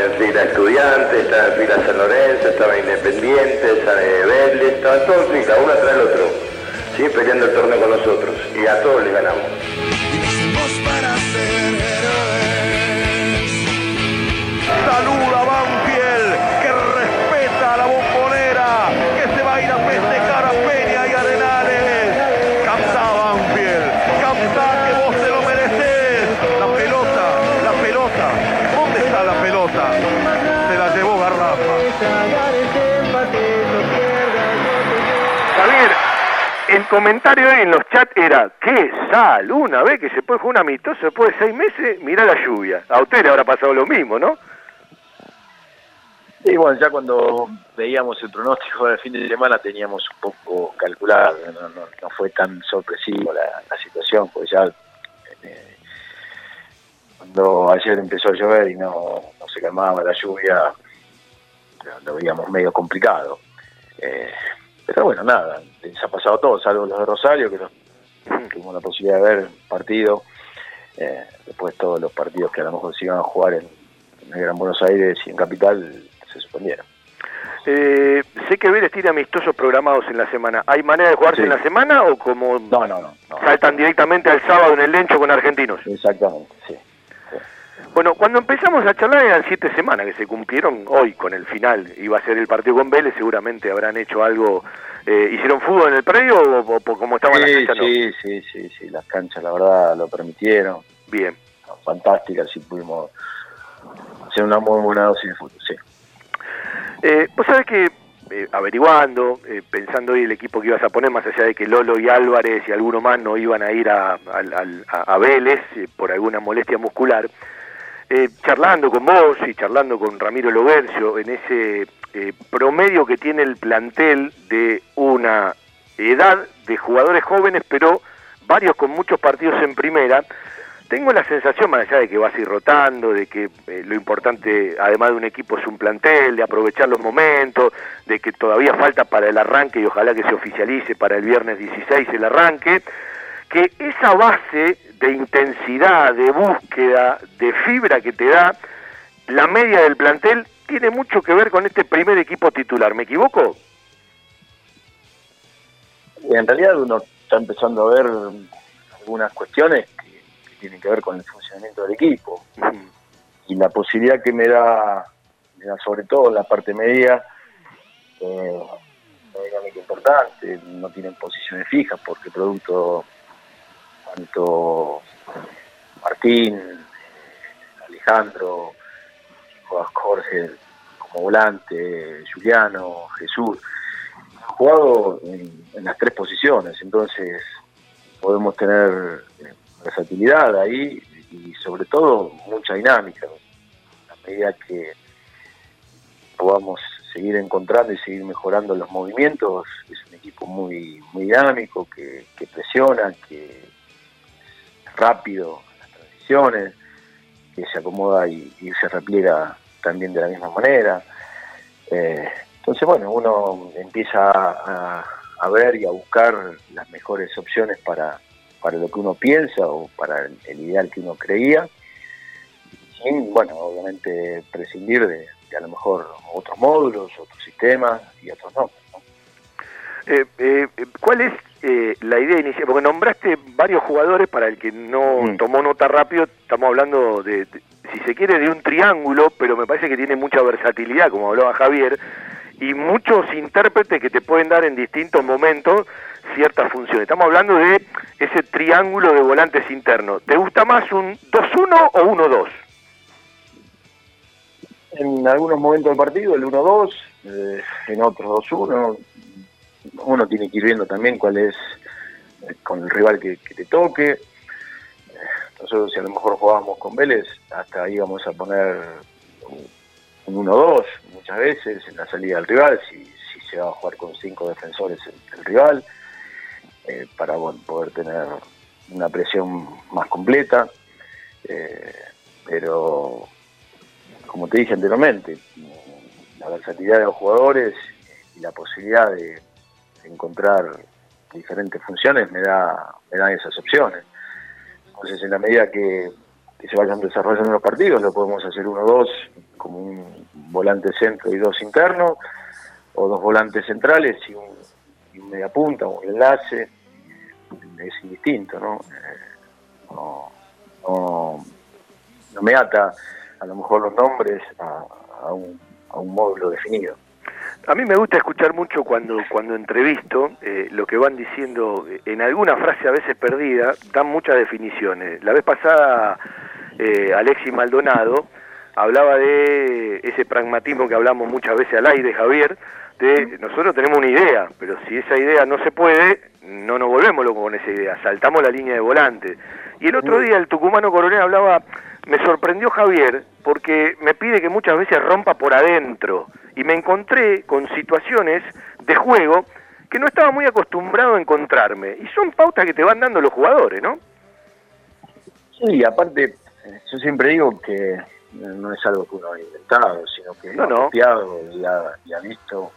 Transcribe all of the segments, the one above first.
en fila estudiantes, estaban en fila San Lorenzo, estaban independientes, San Vélez, estaban todos en fila, uno tras el otro, ¿sí? peleando el torneo con nosotros, y a todos le ganamos. Comentario en los chats era, qué sal, una vez que se puede jugar un amistoso después de seis meses, mirá la lluvia. A usted le habrá pasado lo mismo, ¿no? Y bueno, ya cuando veíamos el pronóstico del fin de semana teníamos un poco calculado, no, fue tan sorpresivo la, situación, pues ya eh, cuando ayer empezó a llover y no, no se calmaba la lluvia, lo veíamos medio complicado. Eh, pero bueno, nada, les ha pasado todo, salvo los de Rosario, que los- tuvimos la posibilidad de ver partido, eh, después todos los partidos que a lo mejor se iban a jugar en, en el Gran Buenos Aires y en Capital se suspendieron. Eh, sé que Vélez tiene amistosos programados en la semana. ¿Hay manera de jugarse Sí. en la semana o como No, no, no. no. saltan directamente al sábado en el Lencho con argentinos? Exactamente, sí. Bueno, cuando empezamos a charlar eran siete semanas que se cumplieron hoy con el final. Iba a ser el partido con Vélez, seguramente habrán hecho algo. Eh, ¿Hicieron fútbol en el predio o, o- o como estaban las Sí, canchas? no? sí, sí, sí, sí, las canchas la verdad lo permitieron, Bien. fantásticas, sí pudimos hacer una muy buena dosis de fútbol, sí. Eh, Vos sabés que eh, averiguando, eh, pensando hoy el equipo que ibas a poner, más allá de que Lolo y Álvarez y alguno más no iban a ir a, al- a- a Vélez eh, por alguna molestia muscular, eh, charlando con vos y charlando con Ramiro Logercio en ese eh, promedio que tiene el plantel de una edad de jugadores jóvenes, pero varios con muchos partidos en primera, tengo la sensación, más allá de que vas a ir rotando, de que eh, lo importante, además de un equipo, es un plantel, de aprovechar los momentos, de que todavía falta para el arranque y ojalá que se oficialice para el viernes 16 el arranque, que esa base de intensidad, de búsqueda, de fibra que te da la media del plantel tiene mucho que ver con este primer equipo titular. ¿Me equivoco? En realidad uno está empezando a ver algunas cuestiones que, que tienen que ver con el funcionamiento del equipo y la posibilidad que me da, me da sobre todo en la parte media, eh, una dinámica importante, no tienen posiciones fijas porque producto tanto Martín, Alejandro, Jorge como volante, Juliano, Jesús, han jugado en, las tres posiciones, entonces podemos tener eh, versatilidad ahí y sobre todo mucha dinámica. A medida que podamos seguir encontrando y seguir mejorando los movimientos, es un equipo muy, muy dinámico, que, que presiona, que rápido las transiciones, que se acomoda y, se repliega también de la misma manera. Eh, entonces, bueno, uno empieza a, ver y a buscar las mejores opciones para, para lo que uno piensa o para el, ideal que uno creía, sin, bueno, obviamente prescindir de, a lo mejor otros módulos, otros sistemas y otros. ¿no? Eh, eh, ¿Cuál es eh, la idea inicial? Porque nombraste varios jugadores para el que no Mm. tomó nota rápido, estamos hablando de, de- si se quiere, de un triángulo, pero me parece que tiene mucha versatilidad, como hablaba Javier, y muchos intérpretes que te pueden dar en distintos momentos ciertas funciones. Estamos hablando de ese triángulo de volantes internos. ¿Te gusta más un 2-1 o 1-2? En algunos momentos del partido, el 1-2, eh, en otros 2-1. Uno tiene que ir viendo también cuál es eh, con el rival que, te toque. Nosotros, si a lo mejor jugábamos con Vélez, hasta íbamos a poner un 1-2 muchas veces en la salida del rival, si, si se va a jugar con cinco defensores el, el rival, eh, para bueno, poder tener una presión más completa. Eh, pero como te dije anteriormente, la versatilidad de los jugadores y la posibilidad de encontrar diferentes funciones me da me dan esas opciones. Entonces, en la medida que, que se vayan desarrollando los partidos, lo podemos hacer uno o dos como un volante centro y dos internos, o dos volantes centrales y un, y un media punta, un enlace, es indistinto, ¿no? Eh, no, no, no me ata a lo mejor los nombres a, a un, a un módulo definido. A mí me gusta escuchar mucho cuando, cuando entrevisto eh, lo que van diciendo, eh, en alguna frase a veces perdida, dan muchas definiciones. La vez pasada, eh, Alexis Maldonado hablaba de ese pragmatismo que hablamos muchas veces al aire, Javier, de nosotros tenemos una idea, pero si esa idea no se puede, no nos volvemos locos con esa idea, saltamos la línea de volante. Y el otro día el tucumano coronel hablaba, me sorprendió Javier, porque me pide que muchas veces rompa por adentro, y me encontré con situaciones de juego que no estaba muy acostumbrado a encontrarme, y son pautas que te van dando los jugadores, ¿no? Sí, aparte, yo siempre digo que no es algo que uno ha inventado, sino que No, ha no. copiado y ha, y ha visto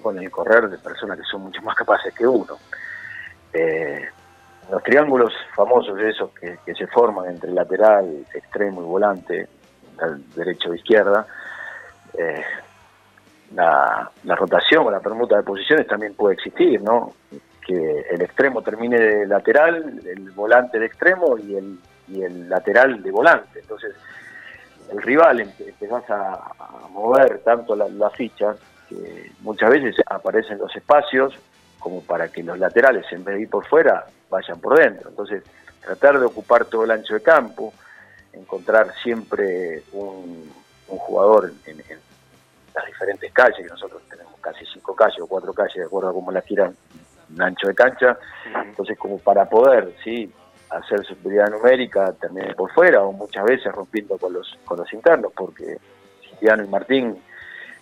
con el correr de personas que son mucho más capaces que uno. Eh, los triángulos famosos esos que, se forman entre lateral, extremo y volante, derecho o izquierda, eh, la, rotación o la permuta de posiciones también puede existir, ¿no? Que el extremo termine de lateral, el volante de extremo y el, y el lateral de volante. Entonces, el rival empe- empezás a, a mover tanto la, la ficha que muchas veces aparecen los espacios como para que los laterales, en vez de ir por fuera, vayan por dentro. Entonces, tratar de ocupar todo el ancho de campo, encontrar siempre un, un jugador en, en las diferentes calles, que nosotros tenemos casi cinco calles o cuatro calles, de acuerdo a cómo las quieran, un ancho de cancha. Entonces, como para poder, sí, hacer superioridad numérica también por fuera, o muchas veces rompiendo con los, con los internos, porque Diano y Martín,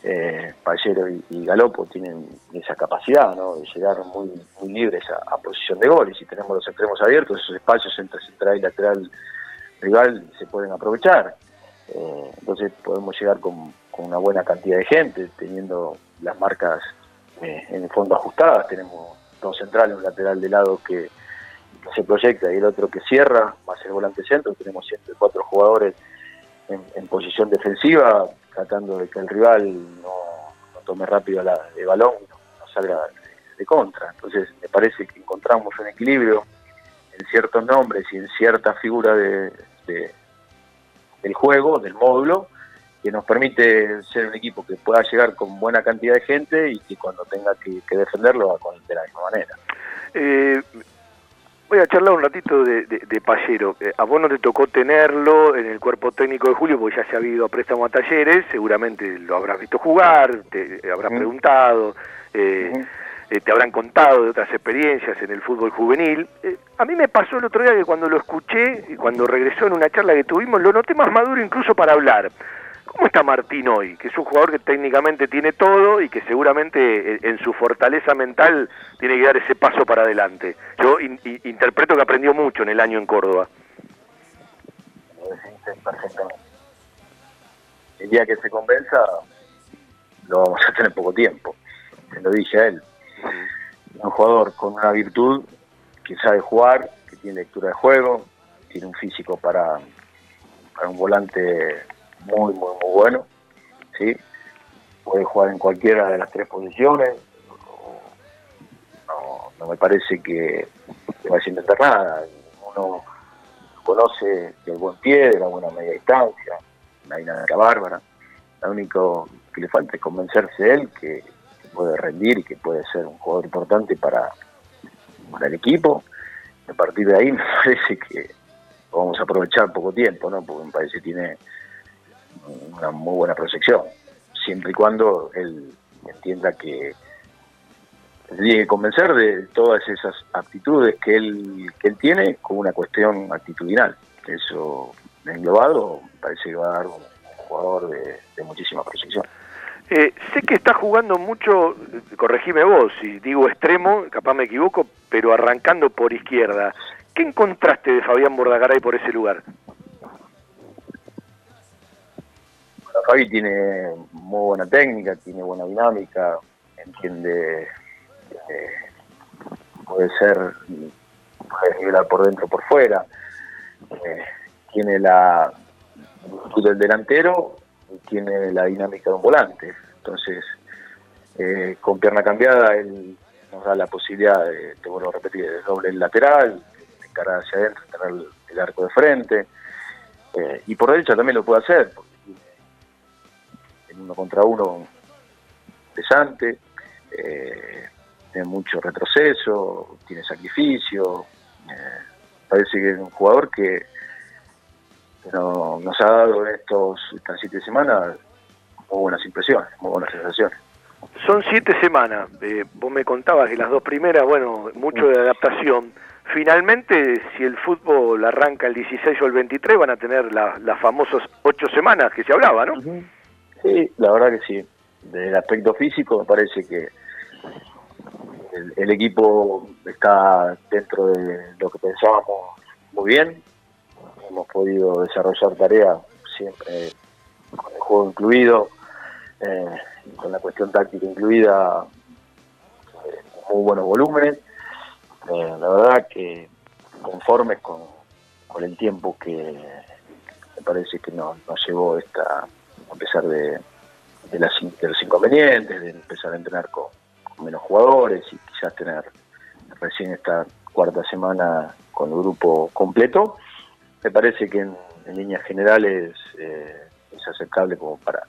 eh, Pallero y, Galopo tienen esa capacidad de llegar muy, muy libres a, posición de gol, y si tenemos los extremos abiertos, esos espacios entre central y lateral rival se pueden aprovechar. Eh, entonces podemos llegar con, una buena cantidad de gente, teniendo las marcas eh, en el fondo ajustadas. Tenemos dos centrales, un lateral de lado que, se proyecta y el otro que cierra, más el volante centro. Tenemos siempre cuatro jugadores en, en posición defensiva, tratando de que el rival no, tome rápido la, el balón no, salga de, de contra. Entonces me parece que encontramos un equilibrio en ciertos nombres y en cierta figura de, de- del juego, del módulo, que nos permite ser un equipo que pueda llegar con buena cantidad de gente y que cuando tenga que, que defenderlo va con, de la misma manera. Eh, voy a charlar un ratito de, de, de Pallero. Eh, a vos no te tocó tenerlo en el cuerpo técnico de Julio, porque ya se ha ido a préstamo a talleres, seguramente lo habrás visto jugar, te habrás Ujú. preguntado, eh, eh, te habrán contado de otras experiencias en el fútbol juvenil. Eh, a mí me pasó el otro día que cuando lo escuché y cuando regresó en una charla que tuvimos, lo noté más maduro incluso para hablar. ¿Cómo está Martín hoy? Que es un jugador que técnicamente tiene todo y que seguramente eh, en su fortaleza mental tiene que dar ese paso para adelante. Yo in- in- interpreto que aprendió mucho en el año en Córdoba. Lo definiste perfectamente. El día que se convenza, lo vamos a tener poco tiempo. Se lo dije a él. Un jugador con una virtud que sabe jugar, que tiene lectura de juego, tiene un físico para, para un volante muy, muy, muy bueno. ¿sí? Puede jugar en cualquiera de las tres posiciones. No, no me parece que, vaya a intentar nada. Uno conoce del buen pie, de la buena media distancia, una dinámica bárbara. Lo único que le falta es convencerse de él que, que puede rendir y que puede ser un jugador importante para, para el equipo. A partir de ahí me parece que vamos a aprovechar poco tiempo, ¿no? Porque me parece que tiene una muy buena proyección, siempre y cuando él entienda que tiene que convencer de todas esas aptitudes que él, que él tiene con una cuestión actitudinal. Eso englobado parece que va a dar un jugador de, de muchísima proyección. Eh, sé que está jugando mucho, corregime vos, si digo extremo, capaz me equivoco, pero arrancando por izquierda. ¿Qué encontraste de Fabián Bordagaray por ese lugar? Fabi tiene muy buena técnica, tiene buena dinámica, entiende, eh, puede ser, puede nivelar por dentro o por fuera, eh, tiene la virtud del delantero y tiene la dinámica de un volante. Entonces, eh, con pierna cambiada, él nos da la posibilidad de, te vuelvo a repetir, de doble el lateral, de encarar hacia adentro, tener el, el arco de frente. Y por derecha también lo puede hacer, porque uno contra uno pesante, eh, tiene mucho retroceso, tiene sacrificio. eh, parece que es un jugador que, que no- nos ha dado en estos, estas siete semanas muy buenas impresiones, muy buenas sensaciones. Son siete semanas. Eh, vos me contabas que las dos primeras, bueno, mucho de adaptación. Finalmente, si el fútbol arranca el 16 o el 23, van a tener la- las famosas ocho semanas que se hablaba, ¿no? Sí, la verdad que sí. Desde el aspecto físico me parece que el, equipo está dentro de lo que pensábamos muy bien. Hemos podido desarrollar tareas siempre con el juego incluido, eh, con la cuestión táctica incluida, eh, muy buenos volúmenes. Eh, la verdad que conformes con, con el tiempo que me parece que nos, nos llevó esta, a pesar de, de, las, de los inconvenientes, de empezar a entrenar con, con menos jugadores y quizás tener recién esta cuarta semana con el grupo completo, me parece que en, en líneas generales eh, es aceptable como para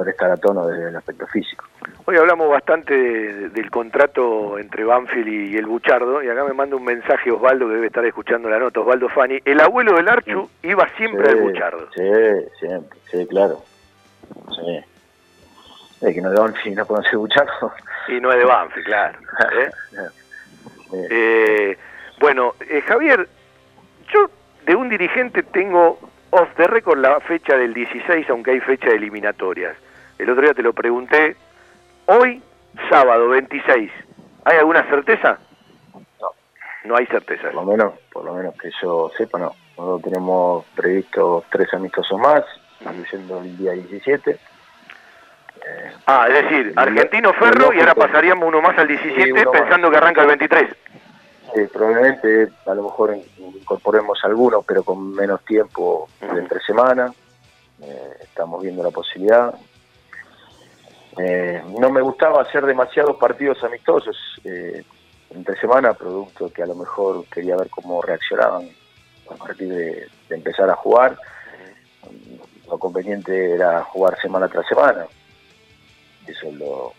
poder estar a tono desde el aspecto físico. Hoy hablamos bastante de- del contrato entre Banfield y el Buchardo, y acá me manda un mensaje Osvaldo que debe estar escuchando la nota, Osvaldo Fani. El abuelo del Archu iba siempre al Buchardo. Sí, siempre, sí, claro. Sí. Es que no de Banfield no conoce Buchardo. Y no es de Banfield, claro. ¿eh? Eh, Eh, bueno, eh, Javier, yo de un dirigente tengo off the record la fecha del 16, aunque hay fecha de eliminatorias. El otro día te lo pregunté. Hoy, sábado 26, ¿hay alguna certeza? No. No hay certeza. por lo menos, por lo menos que yo sepa, no. Nosotros tenemos previsto tres amistosos más, incluyendo el día 17. Eh, Ah, es decir, Argentino Ferro y ahora pasaríamos uno más al 17 Sí, uno más. pensando que arranca el 23. Sí, probablemente a lo mejor in- incorporemos algunos, pero con menos tiempo de entre semana. Eh, estamos viendo la posibilidad. Eh, no me gustaba hacer demasiados partidos amistosos eh, entre semana, producto que a lo mejor quería ver cómo reaccionaban a partir de, empezar a jugar. lo conveniente era jugar semana tras semana. Eso lo,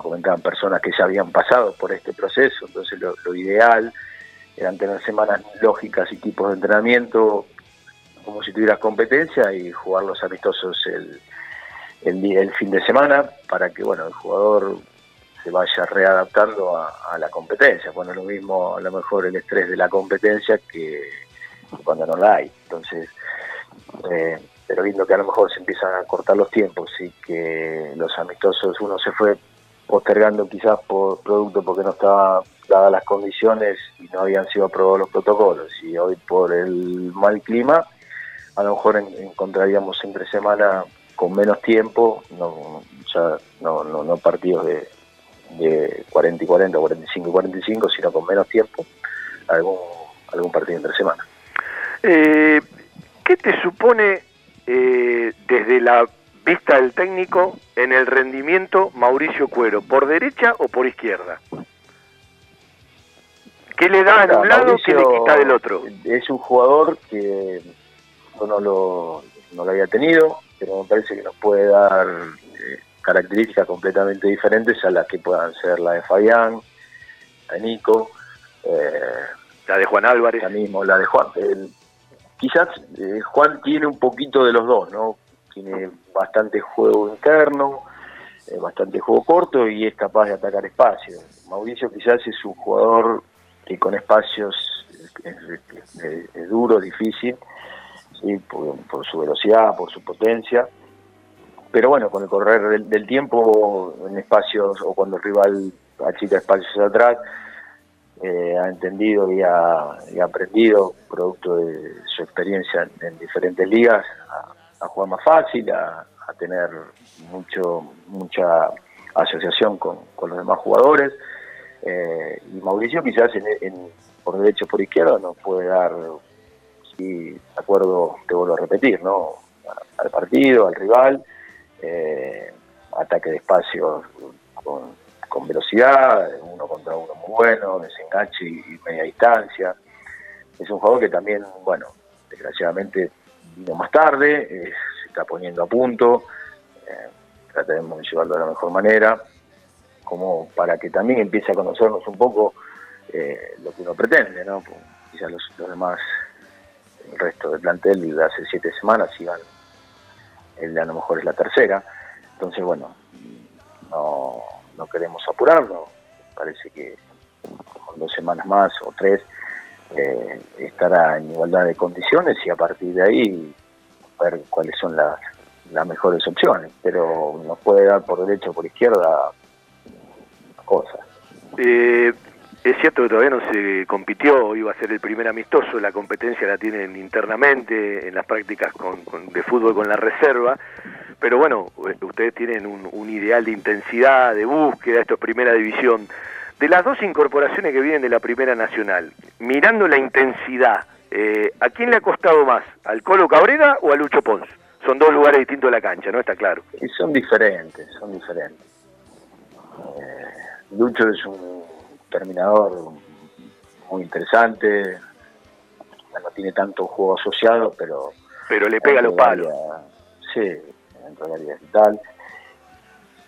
comentaban personas que ya habían pasado por este proceso, entonces lo, lo ideal eran tener semanas lógicas y tipos de entrenamiento como si tuvieras competencia y jugar los amistosos el, el, el fin de semana para que bueno el jugador se vaya readaptando a, a la competencia. Bueno, lo mismo a lo mejor el estrés de la competencia que cuando no la hay. Entonces, eh, pero viendo que a lo mejor se empiezan a cortar los tiempos y que los amistosos uno se fue postergando quizás por producto porque no estaba dadas las condiciones y no habían sido aprobados los protocolos y hoy por el mal clima a lo mejor en- encontraríamos entre semana con menos tiempo no ya no, no, no partidos de, de 40 y 40 45 y 45 sino con menos tiempo algún algún partido entre semana Eh, ¿Qué te supone eh, desde la vista del técnico en el rendimiento Mauricio Cuero? ¿Por derecha o por izquierda? ¿Qué le da en un lado, qué le Mauricio quita del otro? Es un jugador que yo no lo, no lo había tenido, pero me parece que nos puede dar eh, características completamente diferentes a las que puedan ser la de Fabián, la de Nico, eh, La de Juan Álvarez. la mismo, la de Juan. El- quizás eh, Juan tiene un poquito de los dos, ¿no? Tiene bastante juego interno, eh, bastante juego corto y es capaz de atacar espacios. Mauricio quizás es un jugador que con espacios es, es- es- es duro, difícil, ¿sí? por, por su velocidad, por su potencia. Pero bueno, con el correr del, tiempo en espacios o cuando el rival achica espacios atrás, eh, ha entendido y ha, aprendido, producto de su experiencia en, en diferentes ligas, a, jugar más fácil, a, tener mucho mucha asociación con, los demás jugadores. Eh, y Mauricio quizás en, por derecho por izquierda nos puede dar, sí, de acuerdo, te vuelvo a repetir, ¿no? Al partido, al rival, eh, ataque de espacio con, velocidad, uno contra uno muy bueno, desenganche y, y media distancia. Es un jugador que también, bueno, desgraciadamente vino más tarde, eh, se está poniendo a punto, eh, trataremos de llevarlo de la mejor manera, como para que también empiece a conocernos un poco eh, lo que uno pretende, ¿no? Quizás los, los demás, el resto del plantel de hace siete semanas iban, a lo mejor es la tercera, entonces bueno, no, no queremos apurarlo, parece que con dos semanas más o tres eh, estará en igualdad de condiciones y a partir de ahí ver cuáles son las, las mejores opciones, pero nos puede dar por derecha o por izquierda cosas. Eh, es cierto que todavía no se compitió, iba a ser el primer amistoso, la competencia la tienen internamente en las prácticas con- con- de fútbol con la reserva, pero bueno, eh, ustedes tienen un, ideal de intensidad, de búsqueda, esto es primera división. De las dos incorporaciones que vienen de la primera nacional, mirando la intensidad, eh, ¿a quién le ha costado más? ¿Al Colo Cabrera o a Lucho Pons? Son dos lugares distintos de la cancha, ¿no? Está claro. Y son diferentes, son diferentes. Eh, Lucho es un terminador muy interesante, no tiene tanto juego asociado, pero... Pero le pega los palos. Sí, dentro del área vital.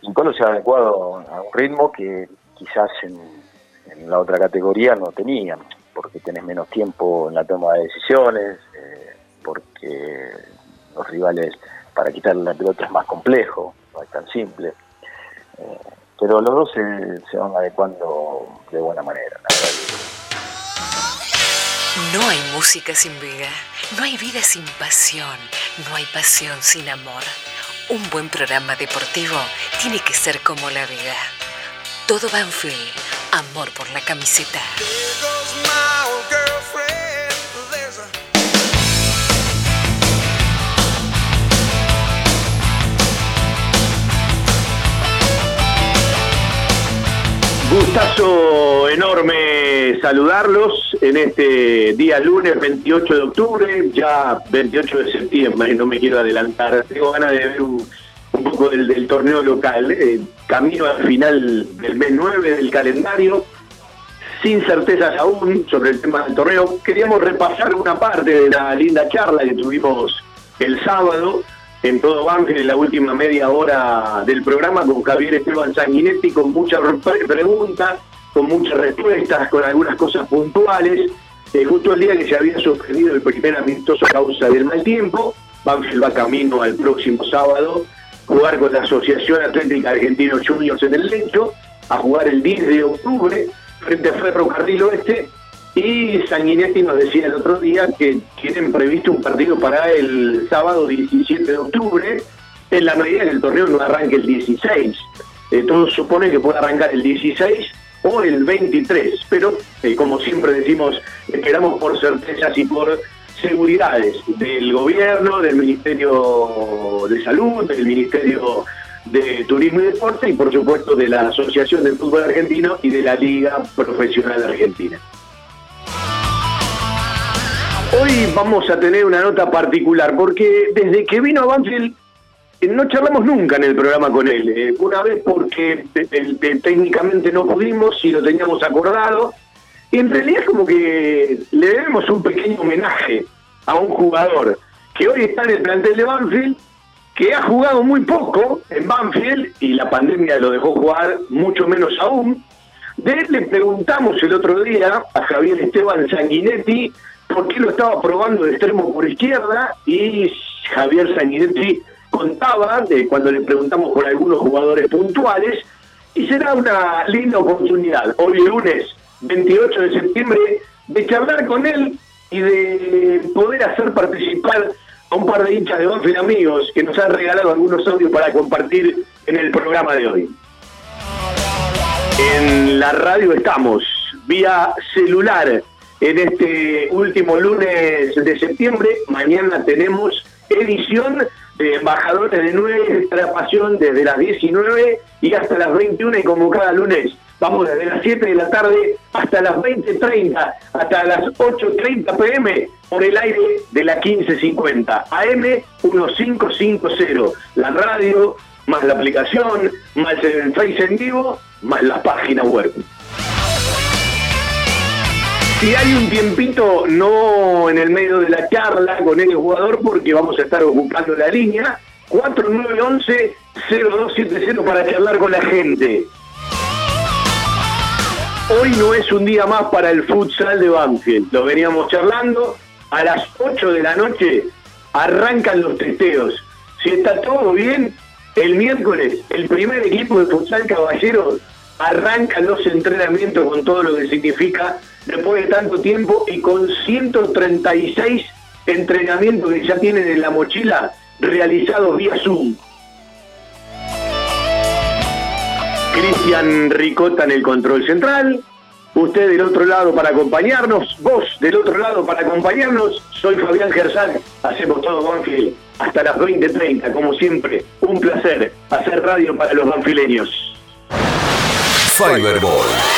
Y Colo se ha adecuado a un ritmo que quizás en, en la otra categoría no tenían, porque tenés menos tiempo en la toma de decisiones, eh, porque los rivales para quitarle la pelota es más complejo, no es tan simple. Eh, pero los dos se, se van adecuando de buena manera, la verdad. No hay música sin vida, no hay vida sin pasión, no hay pasión sin amor. Un buen programa deportivo tiene que ser como la vida. Todo Banfield, amor por la camiseta. Gustazo enorme saludarlos en este día lunes 28 de octubre, ya 28 de septiembre, no me quiero adelantar, tengo ganas de ver un, un poco del, torneo local, eh, camino al final del mes 9 del calendario, sin certezas aún sobre el tema del torneo, queríamos repasar una parte de la linda charla que tuvimos el sábado en todo Banfield en la última media hora del programa con Javier Esteban Sanguinetti, con muchas preguntas, con muchas respuestas, con algunas cosas puntuales. Eh, justo el día que se había suspendido el primer amistoso a causa del mal tiempo, Banfield va camino al próximo sábado jugar con la Asociación Atlética Argentino Juniors en el lecho, a jugar el 10 de octubre frente a Ferrocarril Oeste y Sanguinetti nos decía el otro día que tienen previsto un partido para el sábado 17 de octubre, en la medida que el torneo no arranque el 16. Eh, todo supone que puede arrancar el 16 o el 23, pero eh, como siempre decimos, esperamos por certezas y por seguridades del gobierno, del Ministerio de Salud, del Ministerio de Turismo y Deporte y por supuesto de la Asociación del Fútbol Argentino y de la Liga Profesional Argentina. Hoy vamos a tener una nota particular porque desde que vino a Banfield eh, no charlamos nunca en el programa con él. Eh, una vez porque eh, técnicamente no pudimos y lo teníamos acordado. Y en realidad como que le debemos un pequeño homenaje a un jugador que hoy está en el plantel de Banfield, que ha jugado muy poco en Banfield y la pandemia lo dejó jugar mucho menos aún. De él le preguntamos el otro día a Javier Esteban Sanguinetti por qué lo estaba probando de extremo por izquierda y Javier Sanguinetti contaba de cuando le preguntamos por algunos jugadores puntuales y será una linda oportunidad hoy lunes 28 de septiembre de charlar con él y de poder hacer participar a un par de hinchas de Banfield amigos que nos han regalado algunos audios para compartir en el programa de hoy. En la radio estamos, vía celular, en este último lunes de septiembre. Mañana tenemos edición de Embajadores de Nuestra Pasión desde las 19 y hasta las 21 y como cada lunes vamos desde las 7 de la tarde hasta las 20.30, hasta las 8.30 pm por el aire de la 1550, AM 1550, la radio, más la aplicación, más el Face en vivo, más la página web. Si hay un tiempito, no en el medio de la charla con el jugador, porque vamos a estar ocupando la línea, 4911-0270 para charlar con la gente. Hoy no es un día más para el futsal de Banfield, lo veníamos charlando, a las 8 de la noche arrancan los testeos. Si está todo bien, el miércoles el primer equipo de futsal caballeros arranca los entrenamientos con todo lo que significa después de tanto tiempo y con 136 entrenamientos que ya tienen en la mochila realizados vía Zoom. Cristian Ricota en el control central, usted del otro lado para acompañarnos, vos del otro lado para acompañarnos, soy Fabián Gersán, hacemos todo Banfield hasta las 20.30, como siempre, un placer hacer radio para los banfileños. Fiberball.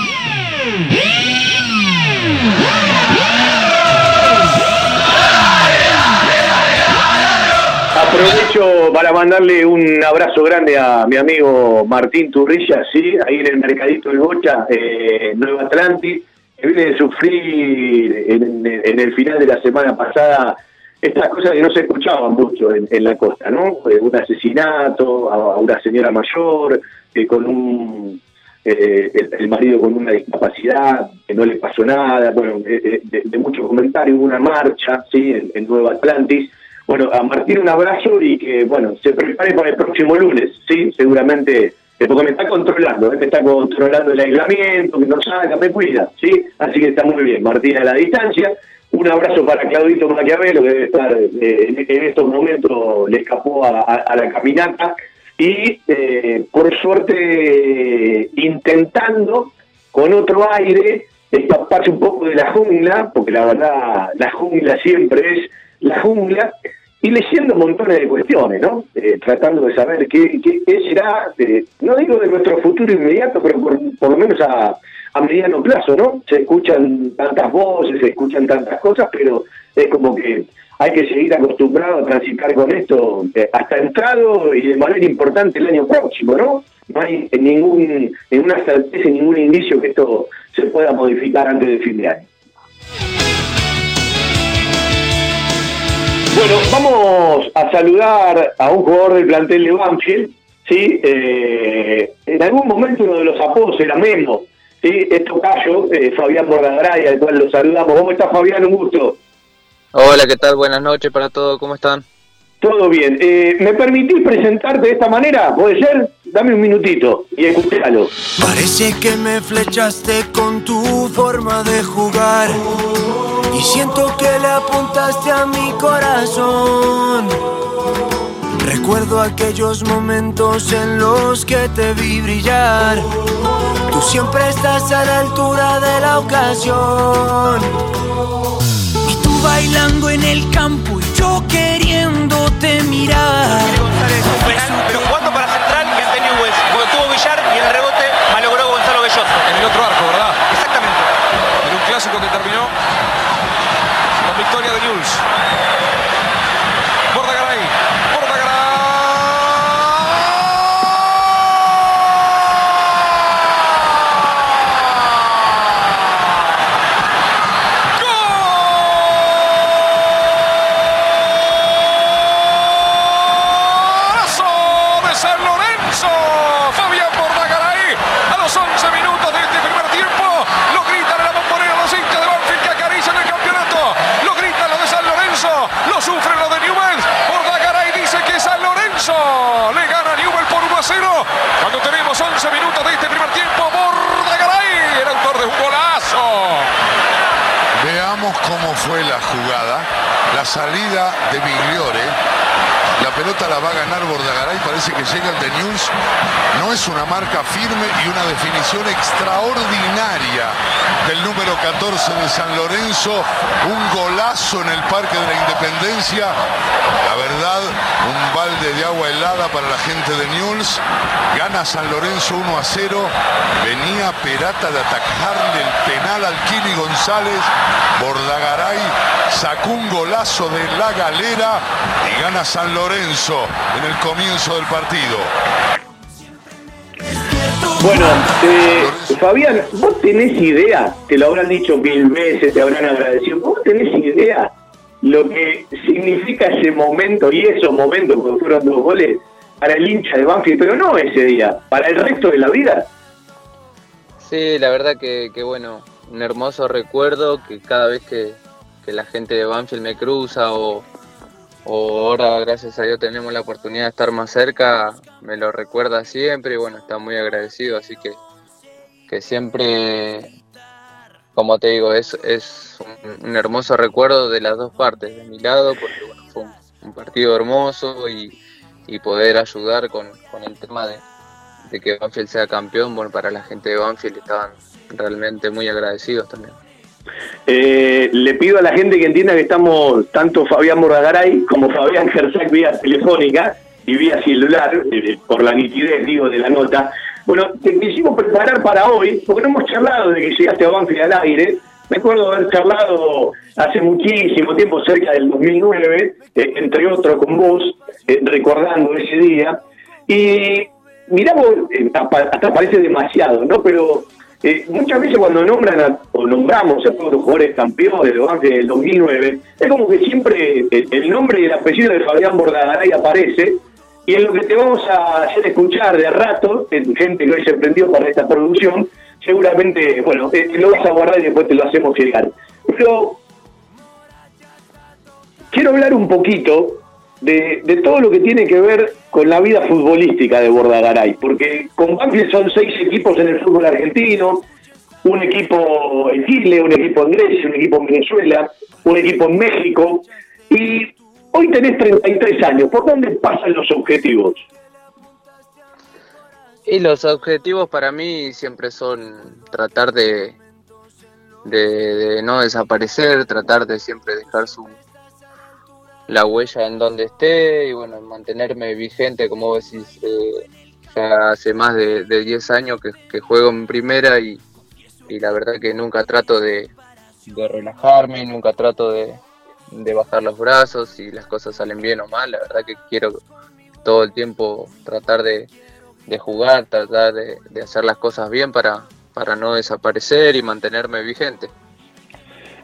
Aprovecho para mandarle un abrazo grande a mi amigo Martín Turrilla, sí, ahí en el Mercadito del Bocha, eh, Nueva Atlantis, que viene de sufrir en, el final de la semana pasada estas cosas que no se escuchaban mucho en, la costa, ¿no? Eh, un asesinato a, una señora mayor, que con un eh, el, marido con una discapacidad, que no le pasó nada, bueno, eh, de, de muchos comentarios, una marcha, ¿sí? En, Nueva Atlantis. Bueno, a Martín un abrazo y que, bueno, se prepare para el próximo lunes, ¿sí? Seguramente, eh, porque me está controlando, ¿eh? me está controlando el aislamiento, que no saca, me cuida, ¿sí? Así que está muy bien, Martín a la distancia. Un abrazo para Claudito Maquiavelo, que debe estar eh, en, estos momentos, le escapó a la caminata. Y eh, por suerte, intentando con otro aire escaparse un poco de la jungla, porque la verdad, la jungla siempre es la jungla, y leyendo montones de cuestiones, ¿no? Eh, tratando de saber qué, qué, será, no digo de nuestro futuro inmediato, pero por lo menos a, a mediano plazo, ¿no? Se escuchan tantas voces, se escuchan tantas cosas, pero es como que hay que seguir acostumbrado a transitar con esto eh, hasta entrado y de manera importante el año próximo, ¿no? No hay ningún, ninguna certeza, ningún indicio que esto se pueda modificar antes del fin de año. Bueno, vamos a saludar a un jugador del plantel de Banfield, ¿sí? Eh, en algún momento uno de los apodos era Memo, ¿sí? Es tocayo, eh, Fabián Bordagaray, al cual lo saludamos. ¿Cómo está Fabián? Un gusto. Hola, ¿qué tal? Buenas noches para todos, ¿cómo están? Todo bien. Eh, ¿Me permitís presentarte de esta manera? ¿Puede ser? Dame un minutito y escúchalo. Parece que me flechaste con tu forma de jugar y siento que le apuntaste a mi corazón. Recuerdo aquellos momentos en los que te vi brillar. Tú siempre estás a la altura de la ocasión. Y tú bailando en el campo y yo queriéndote mirar. pero jugando para Central y ante Newell's. Porque tuvo Villar y el rebote malogró Gonzalo Belloso. En el otro arco, ¿verdad? Exactamente. En un clásico que terminó con victoria de Newell's. Bordagaray. ¡Golazo de San Lorenzo! Fabián Bordagaray a los 11 minutos de este primer tiempo. Lo gritan en la bombonera los hinchas de Banfield que acarician el campeonato. Lo gritan los de San Lorenzo. Lo sufren los de Newell's. Bordagaray dice que San Lorenzo le gana a Newell por 1 a 0. Cuando tenemos 11 minutos de este primer tiempo, Bordagaray, el autor de un golazo. Veamos cómo fue la jugada. La salida de Migliore. Pelota la va a ganar Bordagaray. Parece que llega el de News. No es una marca firme y una definición extraordinaria del número 14 de San Lorenzo. Un golazo en el Parque de la Independencia. La verdad, un balde de agua helada para la gente de Newell's. Gana San Lorenzo 1 a 0. Venía Perata de atacarle el penal al Kili González. Bordagaray sacó un golazo de la galera y gana San Lorenzo en el comienzo del partido. Bueno, eh, Fabián, ¿vos tenés idea? Te lo habrán dicho mil veces, te habrán agradecido. ¿Vos tenés idea lo que significa ese momento y esos momentos cuando fueron dos goles para el hincha de Banfield? Pero no ese día, para el resto de la vida. Sí, la verdad que, que bueno, un hermoso recuerdo que cada vez que, que la gente de Banfield me cruza o, o ahora gracias a Dios tenemos la oportunidad de estar más cerca, me lo recuerda siempre y bueno, está muy agradecido, así que, que siempre, como te digo, es, es un, hermoso recuerdo de las dos partes, de mi lado, porque bueno, fue un, un partido hermoso y, y poder ayudar con, con el tema de, de que Banfield sea campeón, bueno, para la gente de Banfield estaban realmente muy agradecidos también. Eh, le pido a la gente que entienda que estamos tanto Fabián Bordagaray como Fabián Gersac vía telefónica y vía celular, eh, por la nitidez, digo, de la nota. Bueno, te quisimos preparar para hoy, porque no hemos charlado de que llegaste a Banfield al aire, Me acuerdo haber charlado hace muchísimo tiempo, cerca del 2009, eh, entre otros con vos, eh, recordando ese día. Y miramos, eh, apa- hasta parece demasiado, ¿no? Pero eh, muchas veces cuando nombran a- o nombramos a todos los jugadores campeones de Banfield del 2009, es como que siempre el, nombre y el apellido de Fabián Bordagaray aparece. Y en lo que te vamos a hacer escuchar de rato, gente que hoy se prendió para esta producción, seguramente, bueno, eh, lo vas a guardar y después te lo hacemos llegar. Pero quiero hablar un poquito de, de todo lo que tiene que ver con la vida futbolística de Bordagaray, porque con Banfield son seis equipos en el fútbol argentino, un equipo en Chile, un equipo en Grecia, un equipo en Venezuela, un equipo en México, y hoy tenés 33 años, ¿por dónde pasan los objetivos? Y los objetivos para mí siempre son tratar de, de, de no desaparecer, tratar de siempre dejar su la huella en donde esté y bueno, mantenerme vigente, como vos decís, eh, ya hace más de, de 10 años que, juego en primera y, la verdad que nunca trato de, relajarme, nunca trato de, de bajar los brazos si las cosas salen bien o mal, la verdad que quiero todo el tiempo tratar de, jugar, tratar de hacer las cosas bien para, para no desaparecer y mantenerme vigente.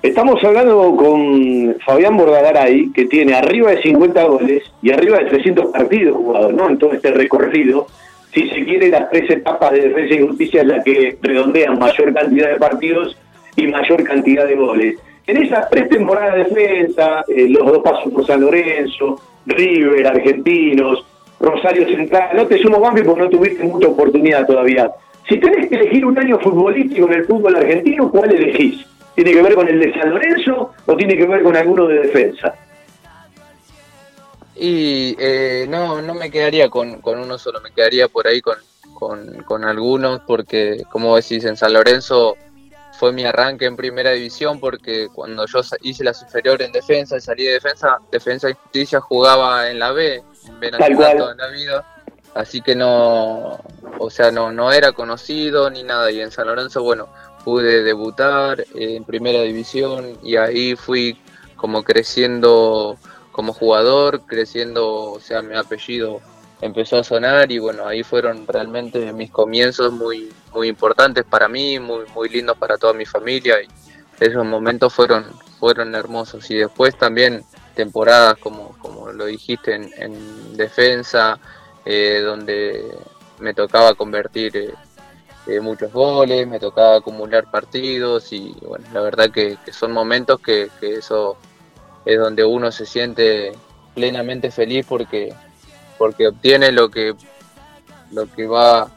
Estamos hablando con Fabián Bordagaray, que tiene arriba de 50 goles y arriba de 300 partidos jugados, ¿no? En todo este recorrido. Si se quiere, las tres etapas de defensa y justicia es la que redondean mayor cantidad de partidos y mayor cantidad de goles. En esas tres temporadas de defensa, eh, los dos pasos por San Lorenzo, River, Argentinos, Rosario Central, no te sumo Banfield porque no tuviste mucha oportunidad todavía. Si tenés que elegir un año futbolístico en el fútbol argentino, ¿cuál elegís? ¿Tiene que ver con el de San Lorenzo o tiene que ver con alguno de defensa? Y eh, no, no me quedaría con, con uno solo, me quedaría por ahí con, con, con algunos, porque como decís, en San Lorenzo fue mi arranque en primera división, porque cuando yo hice la superior en defensa y salí de defensa, defensa y justicia jugaba en la B, en B Nacional toda la vida, así que no, o sea, no, no era conocido ni nada, y en San Lorenzo, bueno, pude debutar en primera división y ahí fui como creciendo como jugador, creciendo, o sea, mi apellido empezó a sonar y bueno, ahí fueron realmente mis comienzos muy muy importantes para mí, muy muy lindos para toda mi familia y esos momentos fueron fueron hermosos. Y después también temporadas como como lo dijiste en, en defensa eh, donde me tocaba convertir eh, eh, muchos goles, me tocaba acumular partidos y bueno, la verdad que, que son momentos que, eso es donde uno se siente plenamente feliz porque porque obtiene lo que lo que va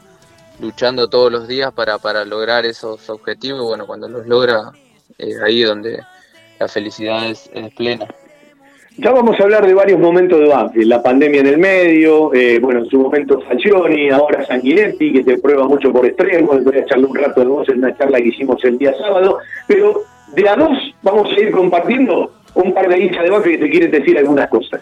luchando todos los días para, para lograr esos objetivos y bueno cuando los logra eh, ahí donde la felicidad es, es plena Ya vamos a hablar de varios momentos de Banfield, la pandemia en el medio, eh, bueno, en su momento Falcioni, ahora Sanguinetti, que se prueba mucho por extremos, voy a echarle un rato de voz en una charla que hicimos el día sábado, pero de a dos vamos a ir compartiendo un par de hinchas de Banfield que te quieren decir algunas cosas.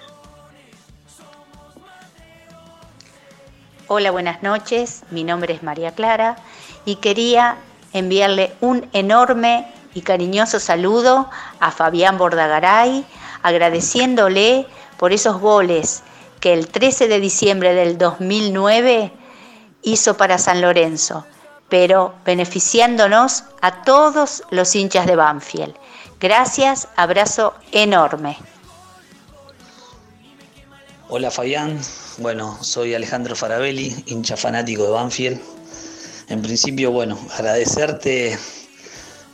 Hola, buenas noches. Mi nombre es María Clara y quería enviarle un enorme y cariñoso saludo a Fabián Bordagaray, agradeciéndole por esos goles que el 13 de diciembre del 2009 hizo para San Lorenzo, pero beneficiándonos a todos los hinchas de Banfield. Gracias, abrazo enorme. Hola Fabián, bueno, soy Alejandro Farabelli, hincha fanático de Banfield. En principio, bueno, agradecerte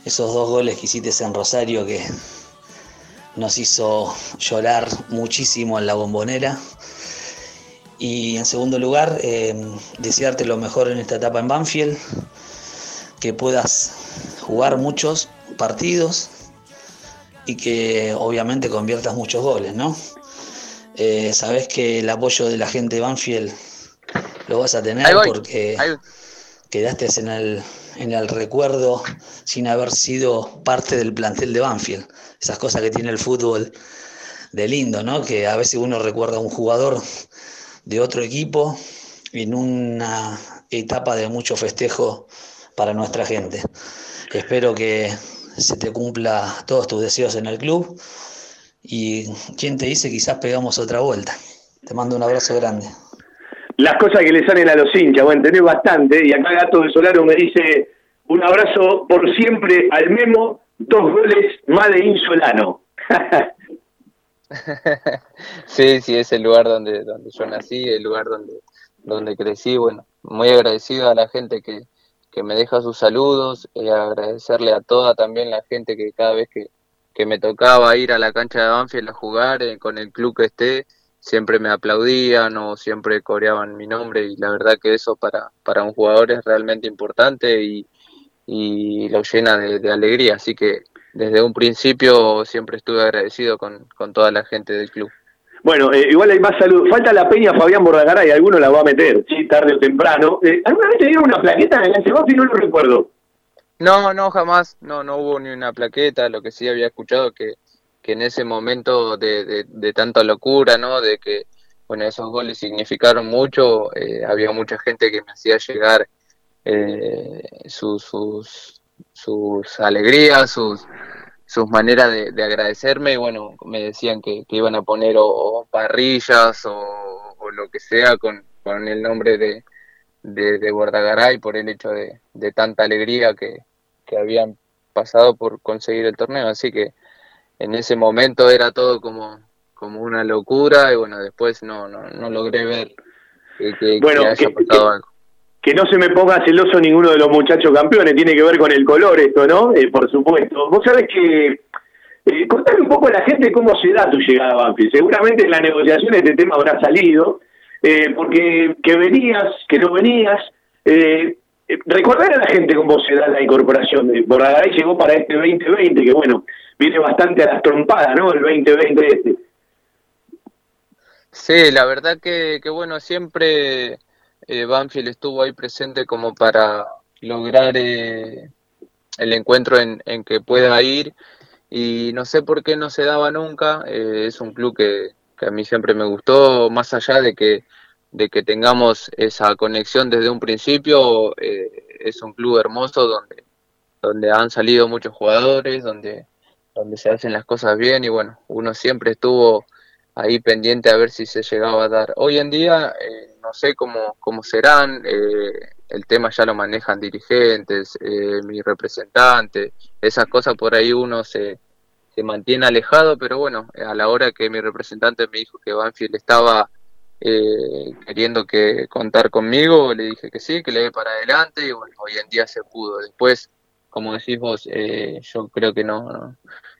esos dos goles que hiciste en Rosario que nos hizo llorar muchísimo en la bombonera. Y en segundo lugar, eh, desearte lo mejor en esta etapa en Banfield, que puedas jugar muchos partidos y que obviamente conviertas muchos goles, ¿no? Eh, sabes que el apoyo de la gente de Banfield lo vas a tener porque. Quedaste en el, en el recuerdo sin haber sido parte del plantel de Banfield. Esas cosas que tiene el fútbol de lindo, ¿no? Que a veces uno recuerda a un jugador de otro equipo en una etapa de mucho festejo para nuestra gente. Espero que se te cumpla todos tus deseos en el club. Y quién te dice, quizás pegamos otra vuelta. Te mando un abrazo grande. Las cosas que le salen a los hinchas, bueno, tenés bastante. Y acá Gato de Solaro me dice un abrazo por siempre al Memo, dos goles más de Insolano. sí, sí, es el lugar donde, donde yo nací, el lugar donde, donde crecí. Bueno, muy agradecido a la gente que, que me deja sus saludos, y agradecerle a toda también la gente que cada vez que, que me tocaba ir a la cancha de Banfield a jugar eh, con el club que esté, siempre me aplaudían o siempre coreaban mi nombre y la verdad que eso para, para un jugador es realmente importante y, y lo llena de, alegría. Así que desde un principio siempre estuve agradecido con, con toda la gente del club. Bueno, eh, igual hay más salud. Falta la peña Fabián y alguno la va a meter, sí, tarde o temprano. Eh, ¿Alguna vez te dieron una plaqueta en el y No lo recuerdo. No, no, jamás. No, no hubo ni una plaqueta. Lo que sí había escuchado que, que en ese momento de, de, tanta locura, ¿no? De que, bueno, esos goles significaron mucho. Eh, había mucha gente que me hacía llegar sus, sus, sus alegrías, sus sus maneras de, agradecerme y bueno, me decían que, iban a poner o, parrillas o, lo que sea con, con el nombre de, de, de Bordagaray por el hecho de, tanta alegría que, habían pasado por conseguir el torneo. Así que en ese momento era todo como, como una locura y bueno, después no, no, no logré ver que, haya pasado algo que no se me ponga celoso ninguno de los muchachos campeones, tiene que ver con el color esto, ¿no? Eh, por supuesto. Vos sabés que, eh, contame un poco a la gente cómo se da tu llegada a Banfield. Seguramente en la negociación este tema habrá salido, eh, porque que venías, que no venías, eh, eh, recordar a la gente cómo se da la incorporación. Borragaray llegó para este 2020, que bueno, viene bastante a las trompadas, ¿no? El 2020 este. Sí, la verdad que, que bueno, siempre eh, Banfield estuvo ahí presente como para lograr eh, el encuentro en, que pueda ir y no sé por qué no se daba nunca, eh, es un club que, a mí siempre me gustó, más allá de que, de que tengamos esa conexión desde un principio, es un club hermoso donde, donde han salido muchos jugadores, donde, donde se hacen las cosas bien y bueno, uno siempre estuvo ahí pendiente a ver si se llegaba a dar. Hoy en día no sé cómo, cómo serán, eh, el tema ya lo manejan dirigentes, eh, mi representante, esas cosas por ahí uno se, se mantiene alejado, pero bueno, a la hora que mi representante me dijo que Banfield estaba eh, queriendo que contar conmigo, le dije que sí, que le dé para adelante y bueno, hoy en día se pudo. Después, como decís vos, yo creo que no,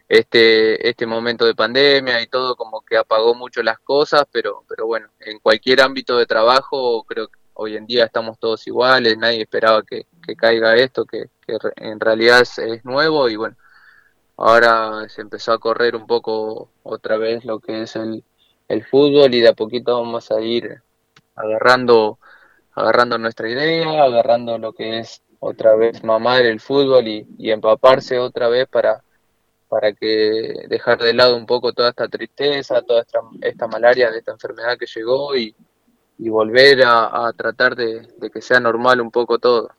este, este momento de pandemia y todo como que apagó mucho las cosas, pero, pero bueno, en cualquier ámbito de trabajo creo que hoy en día estamos todos iguales, nadie esperaba que, caiga esto, que, en realidad es, nuevo y bueno, ahora se empezó a correr un poco otra vez lo que es el, el fútbol y de a poquito vamos a ir agarrando, agarrando nuestra idea, agarrando lo que es otra vez mamar el fútbol y, y empaparse otra vez para para que dejar de lado un poco toda esta tristeza, toda esta, malaria de esta enfermedad que llegó y, volver a, tratar de, que sea normal un poco todo.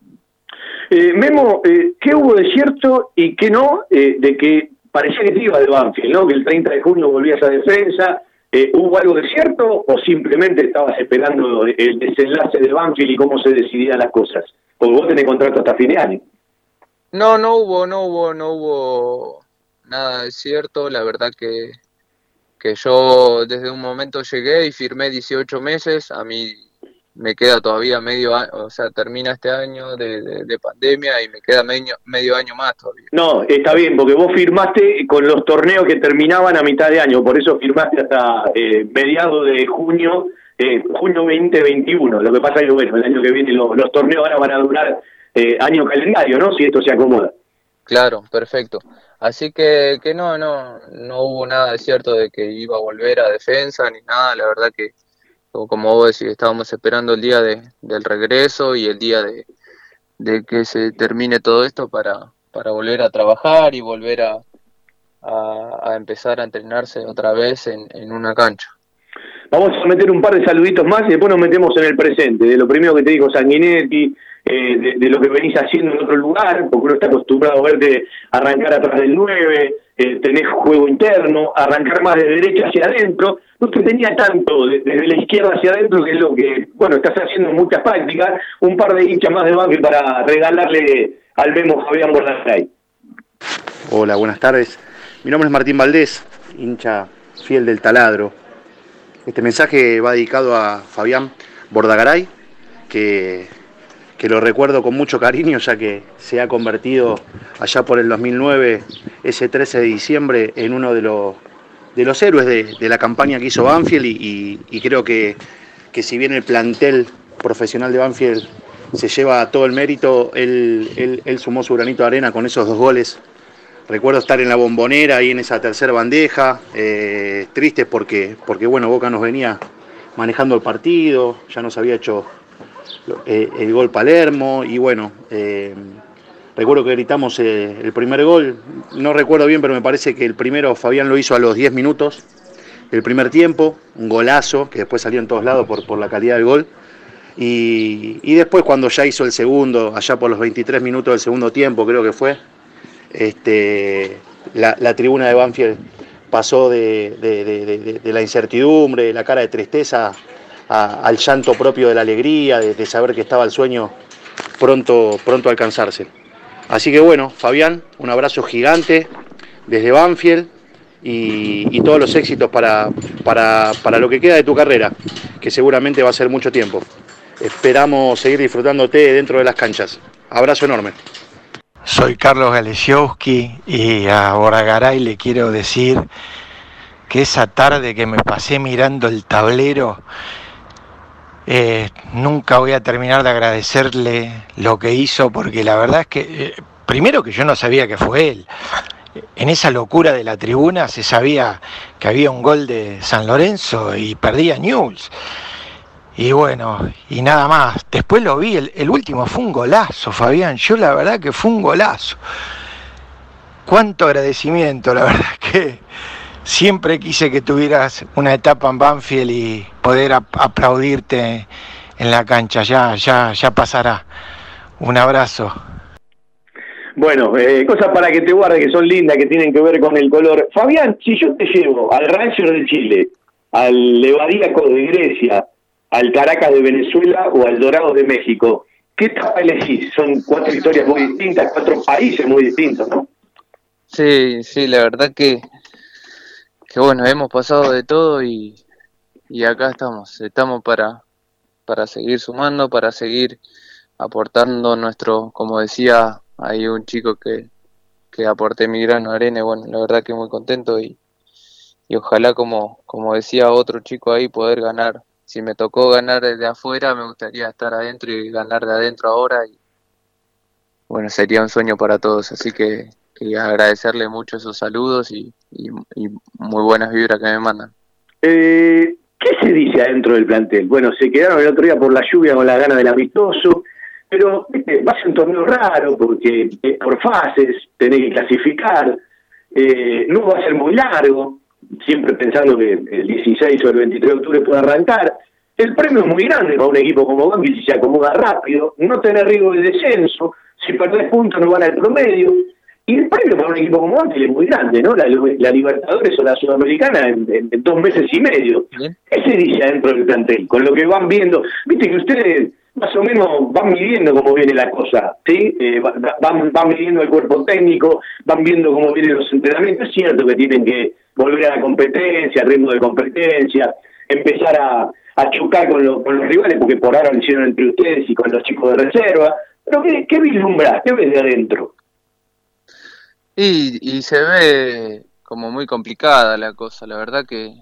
Eh, Memo, eh, ¿qué hubo de cierto y qué no eh, de que parecía que te iba de Banfield, ¿no? que el 30 de junio volvías a defensa? Eh, ¿Hubo algo de cierto o simplemente estabas esperando el desenlace de Banfield y cómo se decidían las cosas? Porque vos tenés contrato hasta fin de año. No, no hubo, no hubo, no hubo nada es cierto, la verdad que, que yo desde un momento llegué y firmé 18 meses, a mí me queda todavía medio año, o sea, termina este año de, pandemia y me queda medio, medio año más todavía. No, está bien, porque vos firmaste con los torneos que terminaban a mitad de año, por eso firmaste hasta eh, mediados de junio, eh, junio 2021. Lo que pasa es que, bueno, el año que viene los, los torneos ahora van a durar eh, año calendario, ¿no? Si esto se acomoda. Claro, perfecto. Así que, que no, no, no hubo nada de cierto de que iba a volver a defensa ni nada. La verdad que, como vos decís, estábamos esperando el día de, del regreso y el día de, de que se termine todo esto para, para volver a trabajar y volver a, a, empezar a entrenarse otra vez en, en una cancha. Vamos a meter un par de saluditos más y después nos metemos en el presente. De lo primero que te dijo Sanguinetti, eh, de, lo que venís haciendo en otro lugar, porque uno está acostumbrado a verte arrancar atrás del 9, eh, tenés juego interno, arrancar más de derecha hacia adentro, no te tenía tanto de- desde la izquierda hacia adentro, que es lo que, bueno, estás haciendo en muchas prácticas, un par de hinchas más de Banfield para regalarle al Memo Fabián Bordaray. Hola, buenas tardes. Mi nombre es Martín Valdés, hincha fiel del taladro. Este mensaje va dedicado a Fabián Bordagaray, que, que lo recuerdo con mucho cariño, ya que se ha convertido allá por el 2009, ese 13 de diciembre, en uno de los, de los héroes de, la campaña que hizo Banfield y, y- y creo que, que si bien el plantel profesional de Banfield se lleva todo el mérito, él, él- sumó su granito de arena con esos dos goles. Recuerdo estar en la bombonera ahí en esa tercera bandeja, eh, tristes porque, porque bueno, Boca nos venía manejando el partido, ya nos había hecho eh, el gol Palermo y bueno, eh, recuerdo que gritamos eh, el primer gol, no recuerdo bien, pero me parece que el primero Fabián lo hizo a los 10 minutos del primer tiempo, un golazo que después salió en todos lados por, por la calidad del gol. Y, y después cuando ya hizo el segundo, allá por los 23 minutos del segundo tiempo creo que fue, este, la, tribuna de Banfield pasó de, de- de- la incertidumbre, la cara de tristeza, al llanto propio de la alegría, de, saber que estaba el sueño pronto, pronto a alcanzarse. Así que bueno, Fabián, un abrazo gigante desde Banfield y, y todos los éxitos para, para, para lo que queda de tu carrera, que seguramente va a ser mucho tiempo. Esperamos seguir disfrutándote dentro de las canchas. Abrazo enorme. Soy Carlos Galesiowski y a Boragaray le quiero decir que esa tarde que me pasé mirando el tablero, eh, nunca voy a terminar de agradecerle lo que hizo, porque la verdad es que, eh, primero que yo no sabía que fue él. En esa locura de la tribuna se sabía que había un gol de San Lorenzo y perdía Newell's. Y bueno, y nada más. Después lo vi, el, el último fue un golazo, Fabián. Yo la verdad que fue un golazo. Cuánto agradecimiento, la verdad que siempre quise que tuvieras una etapa en Banfield y poder ap- aplaudirte en la cancha. Ya, ya, ya pasará. Un abrazo. Bueno, eh, cosas para que te guardes que son lindas, que tienen que ver con el color. Fabián, si yo te llevo al Ranger de Chile, al Levadíaco de Grecia, al Caracas de Venezuela o al Dorado de México, ¿qué etapa elegís? Son cuatro historias muy distintas, cuatro países muy distintos, ¿no? Sí, sí, la verdad que, bueno, hemos pasado de todo y, y acá estamos, estamos para, para seguir sumando, para seguir aportando nuestro, como decía, hay un chico que, que aporté mi grano arena bueno, la verdad que muy contento y, y ojalá como, como decía otro chico ahí poder ganar, si me tocó ganar desde afuera me gustaría estar adentro y ganar de adentro ahora y bueno, sería un sueño para todos, así que quería agradecerle mucho esos saludos y, y- y muy buenas vibras que me mandan. Eh, ¿Qué se dice adentro del plantel? Bueno, se quedaron el otro día por la lluvia con la gana del amistoso, pero ¿viste? va a ser un torneo raro porque eh, por fases tenés que clasificar, eh, no va a ser muy largo, siempre pensando que el 16 o el 23 de octubre puede arrancar. El premio es muy grande para un equipo como Banfield si se acomoda rápido, no tener riesgo de descenso, si perdés puntos no van al promedio. Y el premio para un equipo como Banfield es muy grande, ¿no? La, la Libertadores o la Sudamericana en, en- en dos meses y medio. ¿Qué se dice adentro del plantel? Con lo que van viendo. Viste que ustedes más o menos van midiendo cómo viene la cosa, ¿sí? Eh, va- va- van, van midiendo el cuerpo técnico, van viendo cómo vienen los entrenamientos. Es cierto que tienen que volver a la competencia, al ritmo de competencia, empezar a, a chocar con, lo- con los rivales, porque por ahora lo hicieron entre ustedes y con los chicos de reserva. Pero ¿qué, qué vislumbras? ¿Qué ves de adentro? Y, y se ve como muy complicada la cosa, la verdad que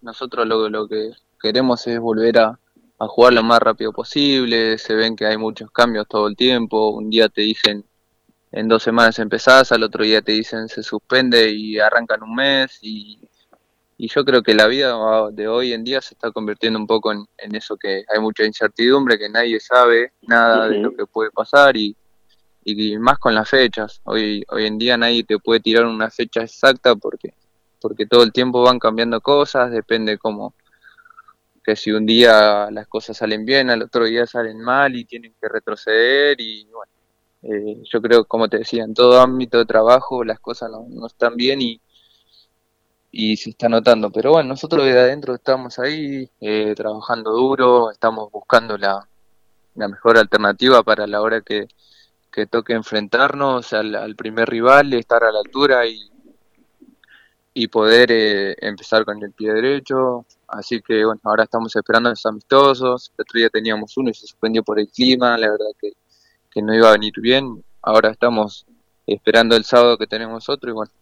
nosotros lo, lo que queremos es volver a, a jugar lo más rápido posible, se ven que hay muchos cambios todo el tiempo, un día te dicen en dos semanas empezás, al otro día te dicen se suspende y arrancan un mes. Y, y yo creo que la vida de hoy en día se está convirtiendo un poco en, en eso que hay mucha incertidumbre, que nadie sabe nada de lo que puede pasar. Y, y más con las fechas. Hoy, hoy en día nadie te puede tirar una fecha exacta porque, porque todo el tiempo van cambiando cosas, depende cómo, que si un día las cosas salen bien, al otro día salen mal y tienen que retroceder y bueno, eh, yo creo, como te decía, en todo ámbito de trabajo las cosas no, están bien y, y se está notando. Pero bueno, nosotros de adentro estamos ahí eh, trabajando duro, estamos buscando la, la mejor alternativa para la hora que, que toque enfrentarnos al, al primer rival, estar a la altura y, y poder eh, empezar con el pie derecho. Así que bueno, ahora estamos esperando los amistosos. El otro día teníamos uno y se suspendió por el clima, la verdad que, que no iba a venir bien. Ahora estamos esperando el sábado que tenemos otro y bueno,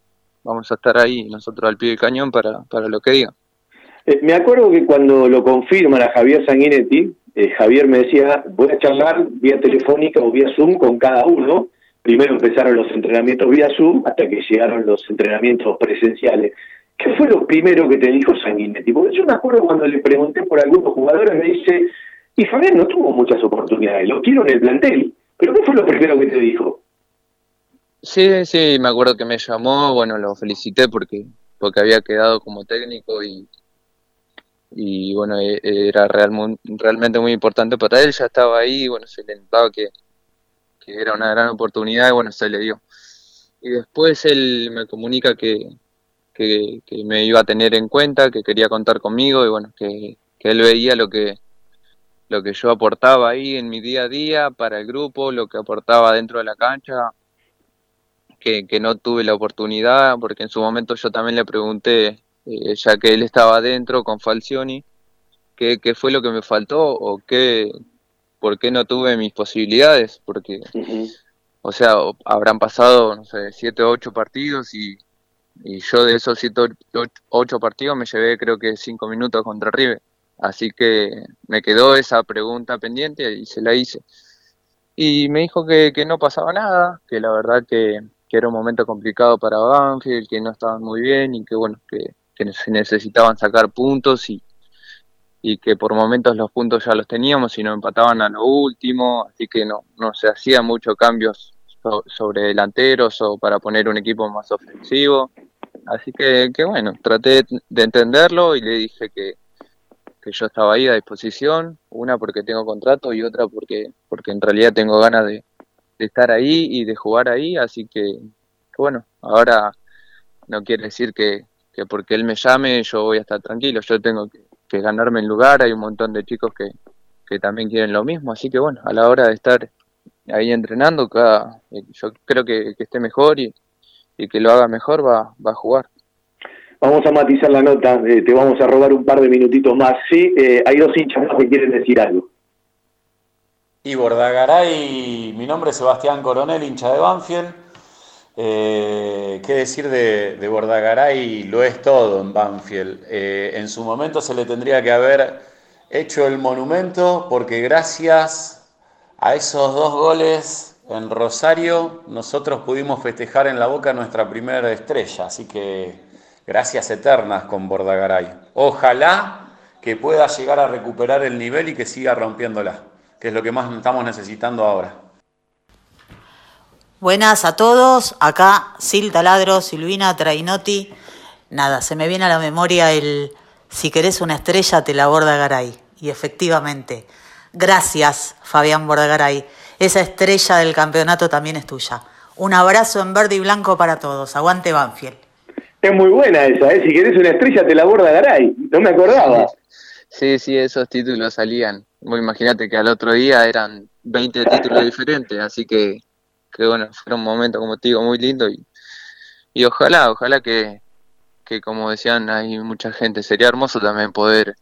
vamos a estar ahí nosotros al pie del cañón para, para lo que diga. Eh, me acuerdo que cuando lo confirman a Javier Sanguinetti, eh, Javier me decía, voy a charlar vía telefónica o vía Zoom con cada uno. Primero empezaron los entrenamientos vía Zoom hasta que llegaron los entrenamientos presenciales. ¿Qué fue lo primero que te dijo Sanguinetti? Porque yo me acuerdo cuando le pregunté por algunos jugadores, me dice, y Fabián no tuvo muchas oportunidades, lo quiero en el plantel. ¿Pero qué fue lo primero que te dijo? Sí, sí, me acuerdo que me llamó, bueno, lo felicité porque porque había quedado como técnico y, y bueno, e- era realmente muy importante para él, ya estaba ahí, bueno, se le notaba que, que era una gran oportunidad y bueno, se le dio. Y después él me comunica que, que, que me iba a tener en cuenta, que quería contar conmigo y bueno, que, que él veía lo que, lo que yo aportaba ahí en mi día a día para el grupo, lo que aportaba dentro de la cancha, que, que no tuve la oportunidad, porque en su momento yo también le pregunté, eh, ya que él estaba adentro con Falcioni, qué, qué fue lo que me faltó o qué, por qué no tuve mis posibilidades, porque, o sea, habrán pasado, no sé, siete o ocho partidos y, y yo de esos siete o ocho- ocho partidos me llevé creo que cinco minutos contra River. Así que me quedó esa pregunta pendiente y se la hice. Y me dijo que, que no pasaba nada, que la verdad que, que era un momento complicado para Banfield, que no estaban muy bien y que bueno, que, que se necesitaban sacar puntos y, y que por momentos los puntos ya los teníamos y nos empataban a lo último, así que no, no se hacían muchos cambios so- sobre delanteros o para poner un equipo más ofensivo. Así que, que bueno, traté de entenderlo y le dije que, que yo estaba ahí a disposición, una porque tengo contrato y otra porque, porque en realidad tengo ganas de, de estar ahí y de jugar ahí, así que, que bueno, ahora no quiere decir que, que porque él me llame yo voy a estar tranquilo, yo tengo que, que ganarme el lugar, hay un montón de chicos que, que también quieren lo mismo, así que bueno, a la hora de estar ahí entrenando, cada, eh, yo creo que, que esté mejor y, y que lo haga mejor va, va a jugar. Vamos a matizar la nota, eh, te vamos a robar un par de minutitos más. Sí, eh, hay dos hinchas más que quieren decir algo. Y Bordagaray, mi nombre es Sebastián Coronel, hincha de Banfield. Eh, ¿Qué decir de, Bordagaray? Lo es todo en Banfield. Eh, en su momento se le tendría que haber hecho el monumento porque gracias a esos dos goles en Rosario nosotros pudimos festejar en la boca nuestra primera estrella. Así que gracias eternas con Bordagaray. Ojalá que pueda llegar a recuperar el nivel y que siga rompiéndola, que es lo que más estamos necesitando ahora. Buenas a todos, acá Sil Taladro, Silvina Trainotti. Nada, se me viene a la memoria el si querés una estrella te la borda Garay. Y efectivamente, gracias Fabián Bordagaray. Esa estrella del campeonato también es tuya. Un abrazo en verde y blanco para todos. Aguante Banfield. Es muy buena esa, ¿eh? Si querés una estrella te la borda Garay. No me acordaba. Sí, sí, esos títulos salían. Vos imagínate que al otro día eran 20 títulos diferentes, así que, que bueno, fue un momento, como te digo, muy lindo y, y ojalá, ojalá que, que como decían, hay mucha gente, sería hermoso también poder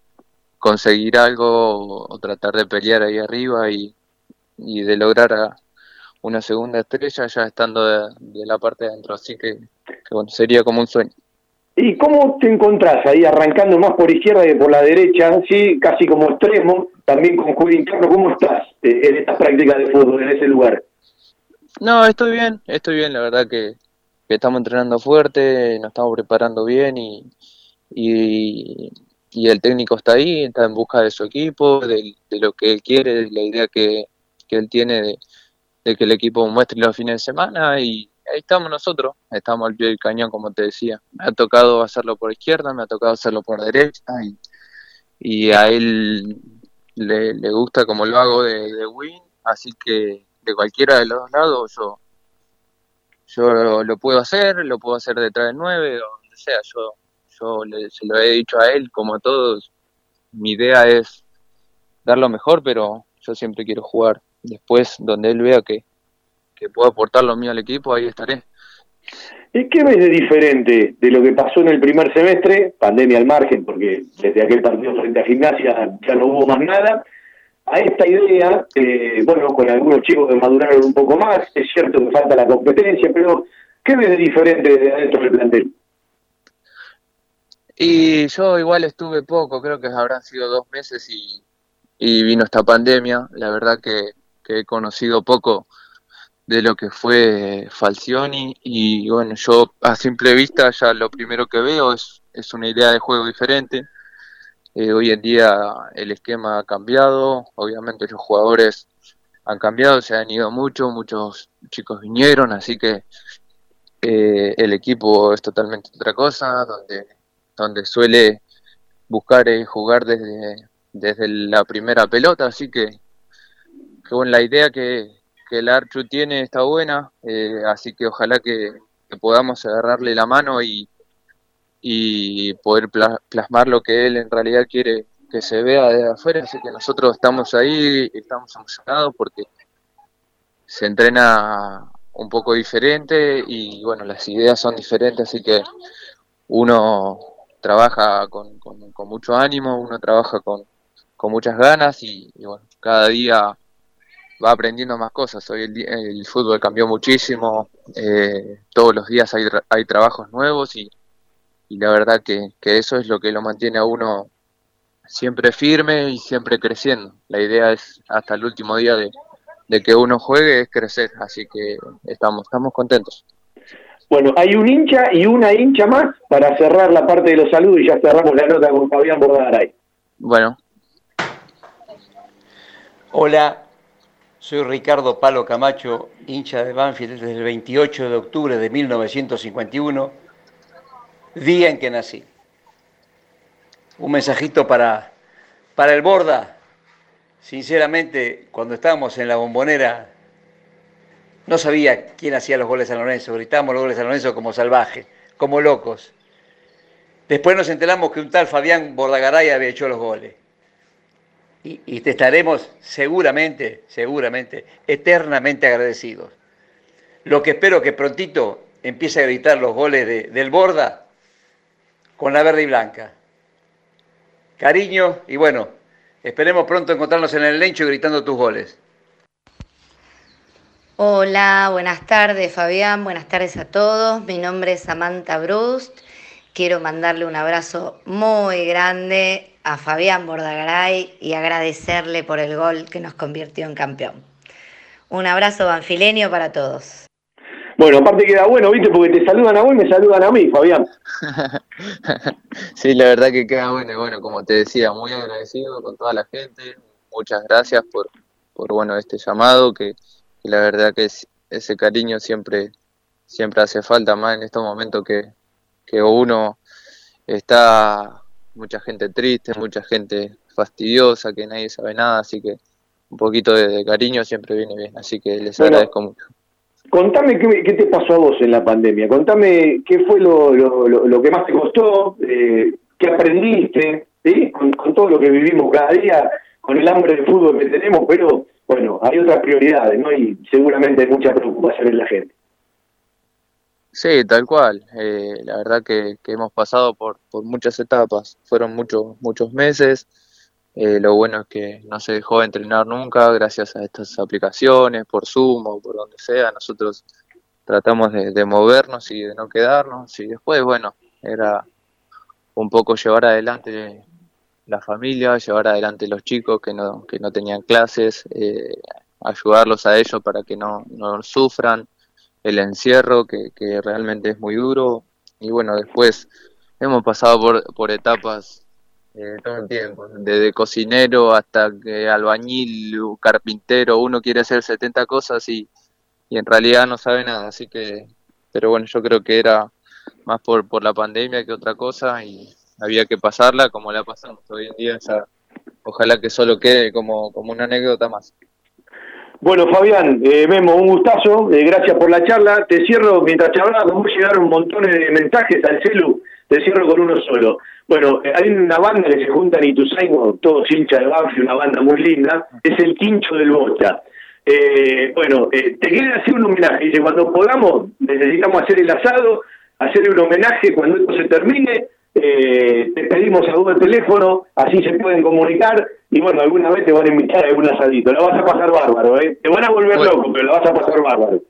conseguir algo o, tratar de pelear ahí arriba y, y de lograr a- una segunda estrella ya estando de, la parte de adentro, así que, bueno, sería como un sueño. ¿Y cómo te encontrás ahí arrancando más por izquierda que por la derecha? Sí, casi como extremo, también con juego interno. ¿Cómo estás eh, en esta práctica de fútbol, en ese lugar? No, estoy bien, estoy bien, la verdad que, que estamos entrenando fuerte, nos estamos preparando bien y, y, el técnico está ahí, está en busca de su equipo, de, lo que él quiere, de la idea que, que él tiene de, que el equipo muestre los fines de semana y ahí estamos nosotros, estamos al pie del cañón como te decía. Me ha tocado hacerlo por izquierda, me ha tocado hacerlo por derecha y, a él le, le gusta como lo hago de win, así que de cualquiera de los dos lados yo yo lo, puedo hacer, lo puedo hacer detrás del 9 o donde sea, yo yo le- se lo he dicho a él como a todos, mi idea es dar lo mejor, pero yo siempre quiero jugar. Después, donde él vea que, que puedo aportar lo mío al equipo, ahí estaré. ¿Y qué ves de diferente de lo que pasó en el primer semestre, pandemia al margen, porque desde aquel partido frente a Gimnasia ya no hubo más nada, a esta idea, eh, bueno, con algunos chicos que maduraron un poco más, es cierto que falta la competencia, pero ¿qué ves de diferente desde adentro del plantel? Y yo igual estuve poco, creo que habrán sido dos meses y, vino esta pandemia. La verdad que, que he conocido poco de lo que fue Falcioni y bueno, yo a simple vista ya lo primero que veo es, es una idea de juego diferente. Eh, hoy en día el esquema ha cambiado, obviamente los jugadores han cambiado, se han ido mucho, muchos chicos vinieron, así que eh, el equipo es totalmente otra cosa, donde, donde suele buscar eh, jugar desde, desde la primera pelota, así que, bueno, la idea que, que el Archu tiene está buena, eh, así que ojalá que podamos agarrarle la mano y, y poder pla- plasmar lo que él en realidad quiere que se vea de afuera, así que nosotros estamos ahí, estamos emocionados porque se entrena un poco diferente y bueno, las ideas son diferentes, así que uno trabaja con, con- con mucho ánimo, uno trabaja con, con muchas ganas y, bueno, cada día va aprendiendo más cosas. Hoy el, el fútbol cambió muchísimo, eh, todos los días hay, hay trabajos nuevos y, y la verdad que, que eso es lo que lo mantiene a uno siempre firme y siempre creciendo. La idea es hasta el último día de, de que uno juegue es crecer, así que estamos, estamos contentos. Bueno, hay un hincha y una hincha más para cerrar la parte de los saludos y ya cerramos la nota con Fabián Bordagaray. Bueno, Hola, soy Ricardo Palo Camacho, hincha de Banfield desde el 28 de octubre de 1951, día en que nací. Un mensajito para, para el Borda. Sinceramente, cuando estábamos en la bombonera, no sabía quién hacía los goles a Lorenzo. Gritábamos los goles a San Lorenzo como salvajes, como locos. Después nos enteramos que un tal Fabián Bordagaray había hecho los goles y, y te estaremos seguramente, seguramente, eternamente agradecidos. Lo que espero que prontito empiece a gritar los goles de- del Borda con la verde y blanca. Cariño y bueno, esperemos pronto encontrarnos en el lencho gritando tus goles. Hola, buenas tardes Fabián, buenas tardes a todos. Mi nombre es Samantha Brust. Quiero mandarle un abrazo muy grande a Fabián Bordagaray y agradecerle por el gol que nos convirtió en campeón. Un abrazo banfileño para todos. Bueno, aparte queda bueno, ¿viste? Porque te saludan a vos y me saludan a mí, Fabián. sí, la verdad que queda bueno y bueno, como te decía, muy agradecido con toda la gente, muchas gracias por, por bueno, este llamado, que, que la verdad que es- ese cariño siempre, siempre hace falta más en estos momentos que, que uno está mucha gente triste, mucha gente fastidiosa, que nadie sabe nada, así que un poquito de, de cariño siempre viene bien, así que les Bueno. agradezco mucho. Contame qué, te pasó a vos en la pandemia. Contame qué fue lo, lo, lo- que más te costó, eh, qué aprendiste, ¿sí? Con, con todo lo que vivimos cada día, con el hambre de fútbol que tenemos, pero bueno, hay otras prioridades, ¿no? Y seguramente hay mucha preocupación en la gente. Sí, tal cual. Eh, la verdad que, que hemos pasado por, por muchas etapas. Fueron muchos, muchos meses. Eh, lo bueno es que no se dejó de entrenar nunca gracias a estas aplicaciones, por Zoom o por donde sea. Nosotros tratamos de, de movernos y de no quedarnos. Y después, bueno, era un poco llevar adelante la familia, llevar adelante los chicos que no, que no tenían clases, eh, ayudarlos a ellos para que no, no sufran el encierro, que, que realmente es muy duro. Y bueno, después hemos pasado por, por etapas eh, todo el tiempo, desde cocinero hasta que albañil, carpintero, uno quiere hacer 70 cosas y, y en realidad no sabe nada. Así que, pero bueno, yo creo que era más por, por la pandemia que otra cosa y, había que pasarla como la pasamos hoy en día, ojalá que solo quede como, como una anécdota más. Bueno, Fabián, eh, Memo, un gustazo, eh, gracias por la charla. Te cierro, mientras charlaba, como llegaron montones de mensajes al celu, te cierro con uno solo. Bueno, eh, hay una banda que se junta en Ituzaingó, todos hinchas de Banfield, una banda muy linda, es el Quincho del Bocha. Eh, bueno, eh, te quieren hacer un homenaje, dice, cuando podamos, necesitamos hacer el asado, hacer un homenaje cuando esto se termine, eh, te pedimos a vos el teléfono, así se pueden comunicar, y bueno, alguna vez te van a invitar a algún asadito, la vas a pasar bárbaro, ¿eh? Te van a volver Bueno. loco, pero la vas a pasar bárbaro.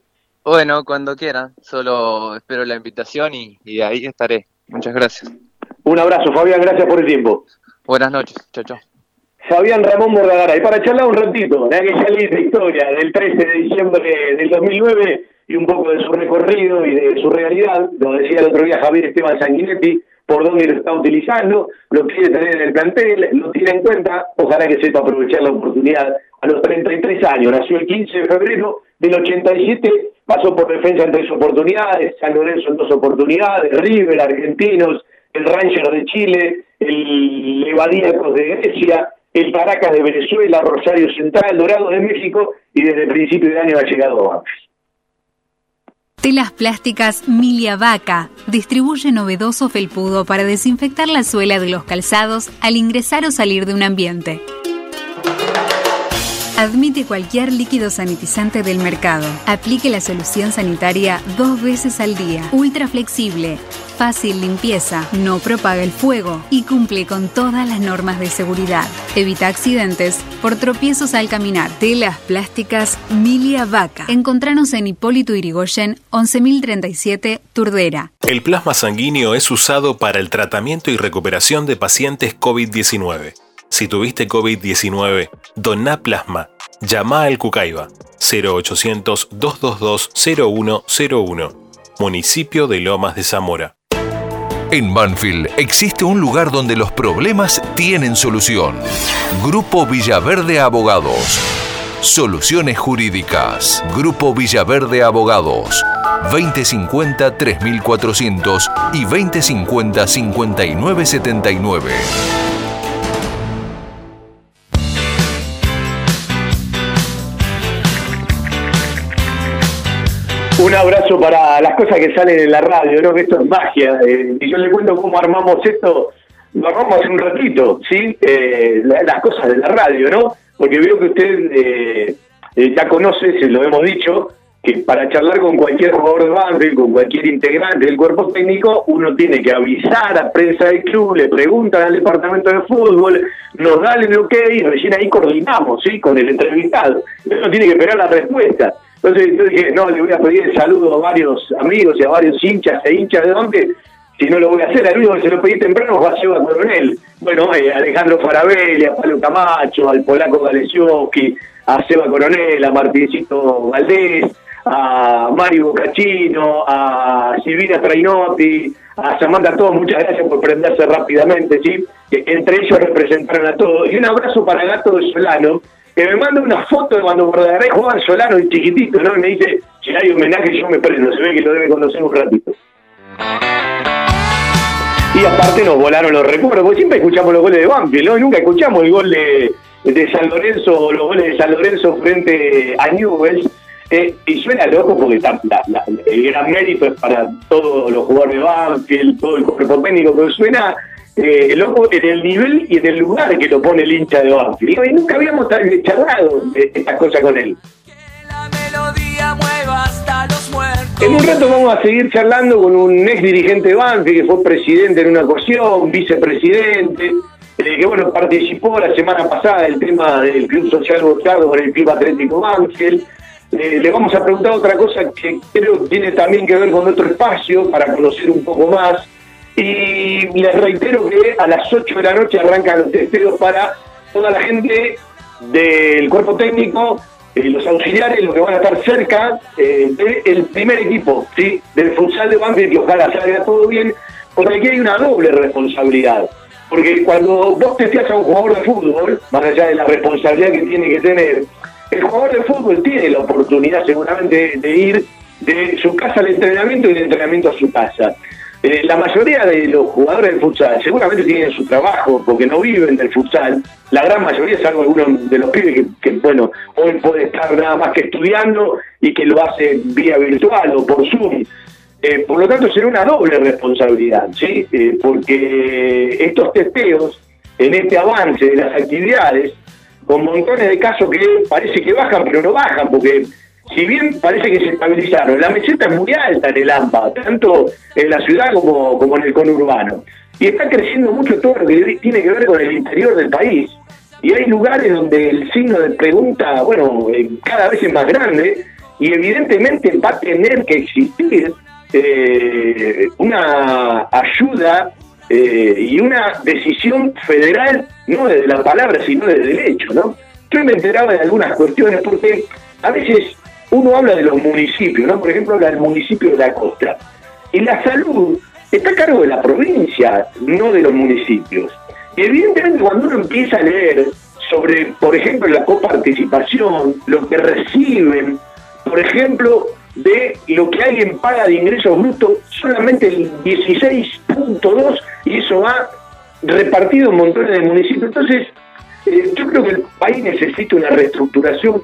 Bueno, cuando quieran, solo espero la invitación y, y ahí estaré. Muchas gracias. Un abrazo, Fabián, gracias por el tiempo. Buenas noches, chao, chao. Fabián Ramón Bordagaray, para charlar un ratito de aquella linda historia del 13 de diciembre del 2009 y un poco de su recorrido y de su realidad, lo decía el otro día Javier Esteban Sanguinetti, por dónde lo está utilizando, lo quiere tener en el plantel, lo tiene en cuenta, ojalá que sepa aprovechar la oportunidad. A los 33 años, nació el 15 de febrero del 87, pasó por defensa en tres oportunidades, San Lorenzo en dos oportunidades, River, Argentinos, el Ranger de Chile, el Levadíacos de Grecia, el Caracas de Venezuela, Rosario Central, Dorado de México y desde el principio de año ha llegado a. Telas plásticas Milia Vaca distribuye novedoso felpudo para desinfectar la suela de los calzados al ingresar o salir de un ambiente. Admite cualquier líquido sanitizante del mercado. Aplique la solución sanitaria dos veces al día. Ultra flexible, fácil limpieza, no propaga el fuego y cumple con todas las normas de seguridad. Evita accidentes por tropiezos al caminar. Telas plásticas Milia Vaca. Encontranos en Hipólito Irigoyen 11037 Turdera. El plasma sanguíneo es usado para el tratamiento y recuperación de pacientes COVID-19. Si tuviste COVID-19, doná plasma. Llama al Cucaiba 0800-222-0101. Municipio de Lomas de Zamora. En Banfield existe un lugar donde los problemas tienen solución. Grupo Villaverde Abogados. Soluciones jurídicas. Grupo Villaverde Abogados. 2050-3400 y 2050-5979. Un abrazo para las cosas que salen en la radio, ¿no? Que esto es magia. eh, y yo le cuento cómo armamos esto. Lo armamos un ratito, ¿sí? Eh, la- las cosas de la radio, ¿no? Porque veo que usted eh, eh, ya conoce, se lo hemos dicho, que para charlar con cualquier jugador de Banfield, con cualquier integrante del cuerpo técnico, uno tiene que avisar a prensa del club, le preguntan al departamento de fútbol, nos dan el ok y recién ahí coordinamos, ¿sí? Con el entrevistado. Uno tiene que esperar la respuesta. Entonces yo dije, no, le voy a pedir el saludo a varios amigos y a varios hinchas e hinchas de dónde, si no lo voy a hacer, al único que se lo pedí temprano fue a Seba Coronel. Bueno, eh, Alejandro Farabelli, a Pablo Camacho, al polaco Galesiowski, a Seba Coronel, a Martincito Valdés, a Mario Bocachino, a Silvina Trainotti, a Samantha, a todos, muchas gracias por prenderse rápidamente, ¿sí? Entre ellos representaron a todos. Y un abrazo para Gato de Solano, que me manda una foto de cuando jugaba en Solano, el chiquitito, ¿no? Y me dice, si hay homenaje yo me prendo, se ve que lo debe conocer un ratito. Y aparte nos volaron los recuerdos, porque siempre escuchamos los goles de Banfield, ¿no? Nunca escuchamos el gol de, de San Lorenzo, los goles de San Lorenzo frente a Newell's. Eh, y suena loco porque el gran mérito es para todos los jugadores de Banfield, todo el cuerpo técnico, pero suena eh, loco en el nivel y en el lugar que lo pone el hincha de Banfield. Y nunca habíamos charlado de estas cosas con él. En un rato vamos a seguir charlando con un ex dirigente de Banfield que fue presidente en una ocasión, vicepresidente, eh, que bueno, participó la semana pasada del tema del Club Social Botardo con el Club Atlético Banfield. Eh, le vamos a preguntar otra cosa que creo que tiene también que ver con otro espacio para conocer un poco más. Y les reitero que a las 8 de la noche arrancan los testeos para toda la gente del cuerpo técnico, eh, los auxiliares, los que van a estar cerca eh, del primer equipo, ¿sí? del futsal de Banfield, que ojalá salga todo bien, porque aquí hay una doble responsabilidad. Porque cuando vos testeas a un jugador de fútbol, más allá de la responsabilidad que tiene que tener, el jugador de fútbol tiene la oportunidad seguramente de, de ir de su casa al entrenamiento y del entrenamiento a su casa. Eh, la mayoría de los jugadores del futsal seguramente tienen su trabajo porque no viven del futsal. La gran mayoría, salvo algunos de los pibes que, bueno, hoy puede estar nada más que estudiando y que lo hace vía virtual o por Zoom. Eh, por lo tanto, será una doble responsabilidad, ¿sí? Eh, porque estos testeos, en este avance de las actividades, con montones de casos que parece que bajan, pero no bajan, porque si bien parece que se estabilizaron, la meseta es muy alta en el AMPA, tanto en la ciudad como, como en el conurbano. Y está creciendo mucho todo lo que tiene que ver con el interior del país. Y hay lugares donde el signo de pregunta, bueno, eh, cada vez es más grande y evidentemente va a tener que existir eh, una ayuda eh, y una decisión federal, no desde la palabra, sino desde el hecho, ¿no? Yo me enteraba de algunas cuestiones porque a veces uno habla de los municipios, ¿no? Por ejemplo, habla del municipio de la costa. Y la salud está a cargo de la provincia, no de los municipios. Y evidentemente cuando uno empieza a leer sobre, por ejemplo, la coparticipación, lo que reciben, por ejemplo, de lo que alguien paga de ingresos brutos, solamente el 16.2 y eso va repartido en montones de municipios. Entonces, eh, yo creo que el país necesita una reestructuración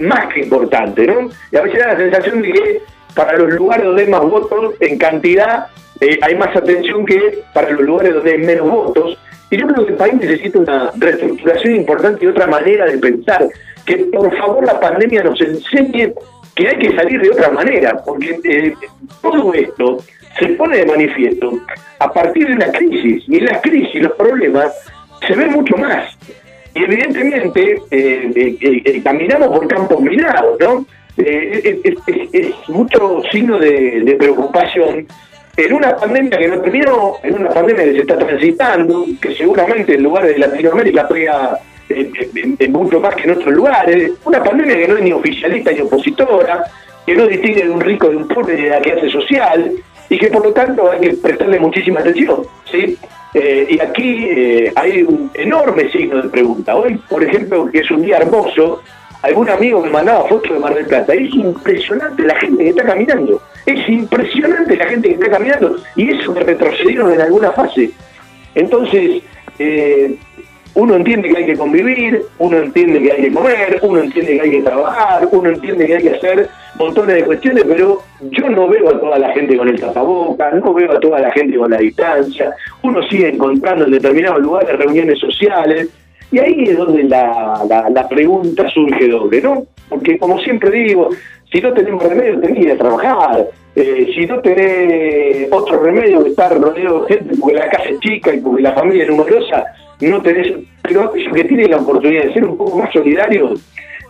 más que importante, ¿no? Y a veces da la sensación de que para los lugares donde hay más votos en cantidad eh, hay más atención que para los lugares donde hay menos votos. Y yo creo que el país necesita una reestructuración importante y otra manera de pensar. Que por favor la pandemia nos enseñe que hay que salir de otra manera, porque eh, todo esto se pone de manifiesto a partir de una crisis, y en la crisis los problemas se ven mucho más. Y evidentemente eh, eh, eh, caminamos por campos minados, ¿no? Es, mucho signo de, preocupación en una pandemia que no terminó, en una pandemia que se está transitando, que seguramente en lugares de Latinoamérica pega en mucho más que en otros lugares, una pandemia que no es ni oficialista ni opositora, que no distingue de un rico de un pobre de la clase social, y que por lo tanto hay que prestarle muchísima atención, ¿sí? Eh, y aquí eh, hay un enorme signo de pregunta. Hoy, por ejemplo, que es un día hermoso, algún amigo me mandaba fotos de Mar del Plata. Es impresionante la gente que está caminando. Es impresionante la gente que está caminando. Y eso que retrocedieron en alguna fase. Entonces, eh, uno entiende que hay que convivir, uno entiende que hay que comer, uno entiende que hay que trabajar, uno entiende que hay que hacer montones de cuestiones, pero yo no veo a toda la gente con el tapaboca, no veo a toda la gente con la distancia, uno sigue encontrando en determinados lugares reuniones sociales, y ahí es donde la, la, pregunta surge doble, ¿no? Porque como siempre digo, si no tenemos remedio, tenés que ir a trabajar, eh, si no tenés otro remedio estar rodeado de gente porque la casa es chica y porque la familia es numerosa, no tenés, pero aquellos que tienen la oportunidad de ser un poco más solidarios,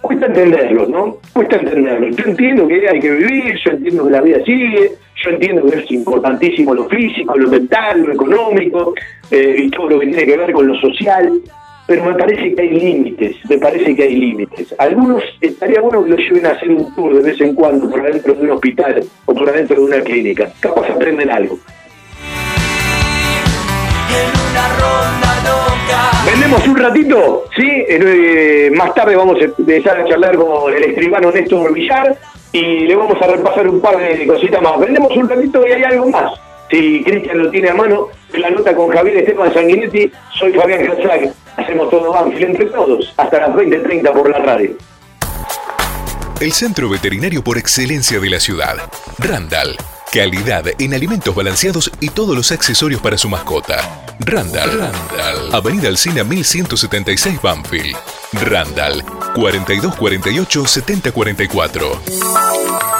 cuesta entenderlo, ¿no? Cuesta entenderlo. Yo entiendo que hay que vivir, yo entiendo que la vida sigue, yo entiendo que es importantísimo lo físico, lo mental, lo económico eh, y todo lo que tiene que ver con lo social, pero me parece que hay límites, me parece que hay límites. Algunos estaría bueno que lo lleven a hacer un tour de vez en cuando por adentro de un hospital o por adentro de una clínica. Capaz aprenden algo. Vendemos un ratito, ¿sí? Eh, más tarde vamos a empezar a charlar con el escribano Néstor Villar y le vamos a repasar un par de cositas más. Vendemos un ratito y hay algo más. Si Cristian lo tiene a mano, la nota con Javier Esteban Sanguinetti, soy Fabián Katzak. Hacemos todo Banfield entre todos, hasta las 20.30 por la radio. El centro veterinario por excelencia de la ciudad, Randall Calidad en alimentos balanceados y todos los accesorios para su mascota. Randall. Randall. Avenida Alcina 1176 Banfield. Randall. 4248 7044.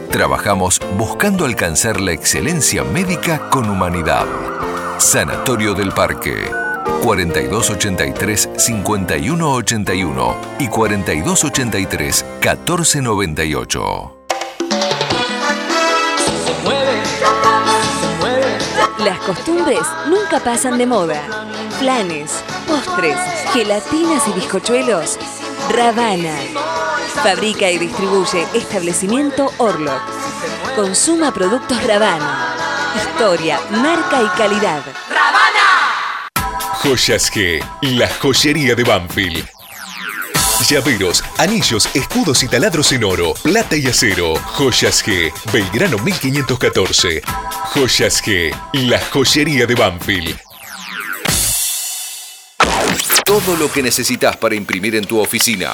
Trabajamos buscando alcanzar la excelencia médica con humanidad. Sanatorio del Parque. 4283-5181 y 4283-1498. Las costumbres nunca pasan de moda. Planes, postres, gelatinas y bizcochuelos. Ravana. Fabrica y distribuye establecimiento Orlock. Consuma productos Ravana. Historia, marca y calidad. Joyas G, la joyería de Banfield. Llaveros, anillos, escudos y taladros en oro, plata y acero. Joyas G, Belgrano 1514. Joyas G, la joyería de Banfield. Todo lo que necesitas para imprimir en tu oficina.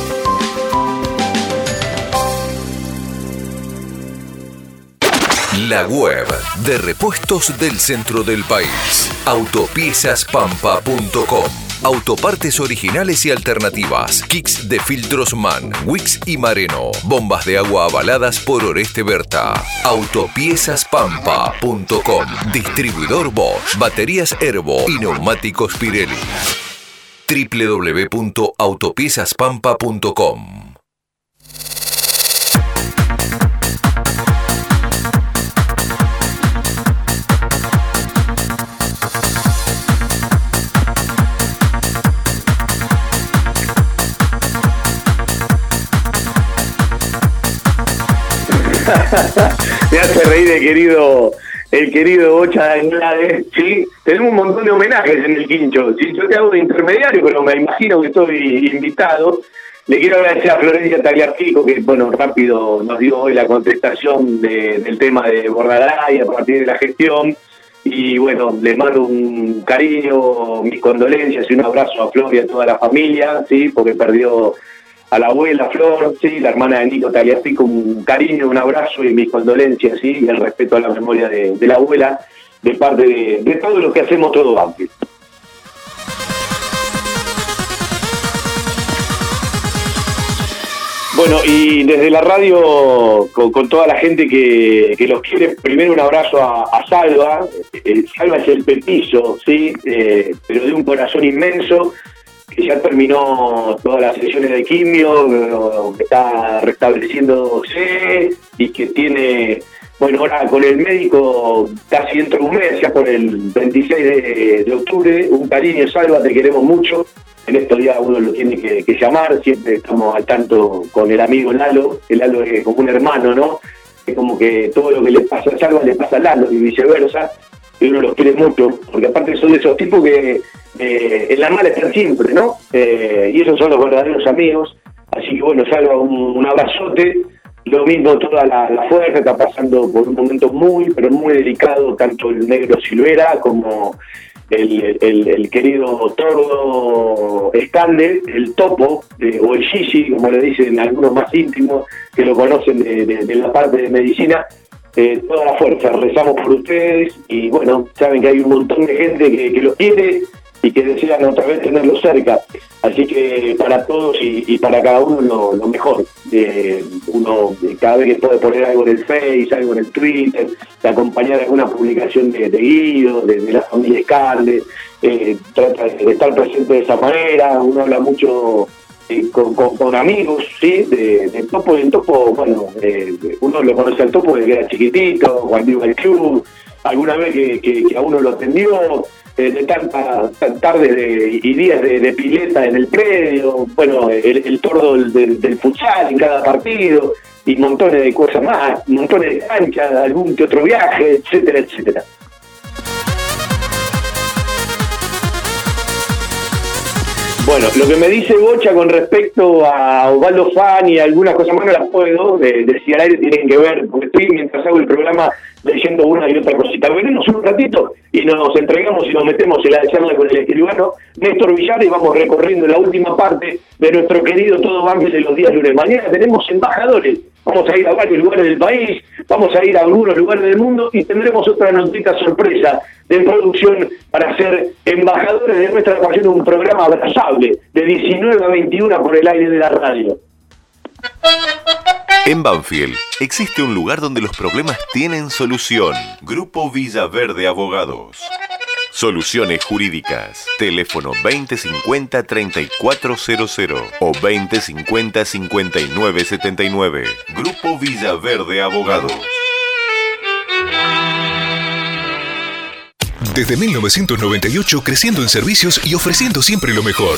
La web de repuestos del centro del país. Autopiezaspampa.com. Autopartes originales y alternativas. Kicks de filtros MAN, Wix y Mareno. Bombas de agua avaladas por Oreste Berta. Autopiezaspampa.com. Distribuidor Bosch. Baterías Herbo y neumáticos Pirelli. www.autopiezaspampa.com Me hace reír el querido, el querido Bocha de Anglade, ¿sí? Tenemos un montón de homenajes en el quincho, ¿sí? Yo te hago de intermediario, pero me imagino que estoy invitado. Le quiero agradecer a Florencia Tagliarfico, que, bueno, rápido nos dio hoy la contestación de- del tema de Bordagaray a partir de la gestión. Y bueno, les mando un cariño, mis condolencias y un abrazo a Flor y a toda la familia, ¿sí? Porque perdió a la abuela Flor, sí, la hermana de Nico Tagliafico, un cariño, un abrazo y mis condolencias, sí, y el respeto a la memoria de, la abuela, de parte de, de todo lo que hacemos todo Banfield. Bueno, y desde la radio, con, toda la gente que, los quiere, primero un abrazo a, Salva. Salva es el pepizo, ¿sí? Eh, pero de un corazón inmenso, que ya terminó todas las sesiones de quimio, que está restableciéndose y que tiene, bueno, ahora con el médico casi dentro de un mes, ya por el 26 de, octubre. Un cariño, Salva, te queremos mucho. En estos días uno lo tiene que, que llamar, siempre estamos al tanto con el amigo Lalo, el Lalo es como un hermano, ¿no? Es como que todo lo que le pasa a Salva le pasa a Lalo y viceversa, y uno los quiere mucho, porque aparte son de esos tipos que eh, en la mala están siempre, ¿no? Eh, y esos son los verdaderos amigos, así que bueno, Salva, un, un abrazote, lo mismo toda la, fuerza, está pasando por un momento muy, pero muy delicado, tanto el negro Silvera como el, querido Tordo Escande, el Topo, eh, o el Gigi, como le dicen algunos más íntimos que lo conocen de la parte de medicina, eh, toda la fuerza, rezamos por ustedes y bueno, saben que hay un montón de gente que, que los quiere y que desean otra vez tenerlos cerca. Así que para todos y, para cada uno lo, mejor. Eh, uno eh, cada vez que puede poner algo en el Face, algo en el Twitter, acompañar alguna publicación de, de Guido, de, de la familia Escande, eh, trata de estar presente de esa manera, uno habla mucho con, con- amigos, ¿sí? De, Topo, y Topo, bueno, eh, uno lo conoce al Topo desde que era chiquitito, cuando iba al club, alguna vez que, a uno lo atendió, eh, de tantas tan tardes de- y días de, pileta en el predio, bueno, el, tordo del, del futsal en cada partido, y montones de cosas más, montones de canchas, algún que otro viaje, etcétera, etcétera. Bueno, lo que me dice Bocha con respecto a Osvaldo Fan y algunas cosas más no las puedo de- decir al aire tienen que ver, porque estoy mientras hago el programa leyendo una y otra cosita. Venimos un ratito y nos entregamos y nos metemos en la charla con el escribano Néstor Villar y vamos recorriendo la última parte de nuestro querido Todo Banfield de los días lunes. Mañana tenemos embajadores. Vamos a ir a varios lugares del país, vamos a ir a algunos lugares del mundo y tendremos otra notita sorpresa de producción para ser embajadores de nuestra pasión, un programa abrazable de 19 a 21 por el aire de la radio. En Banfield existe un lugar donde los problemas tienen solución. Grupo Villaverde Abogados. Soluciones jurídicas. Teléfono 2050-3400 o 2050-5979. Grupo Villaverde Abogados. Desde 1998 creciendo en servicios y ofreciendo siempre lo mejor.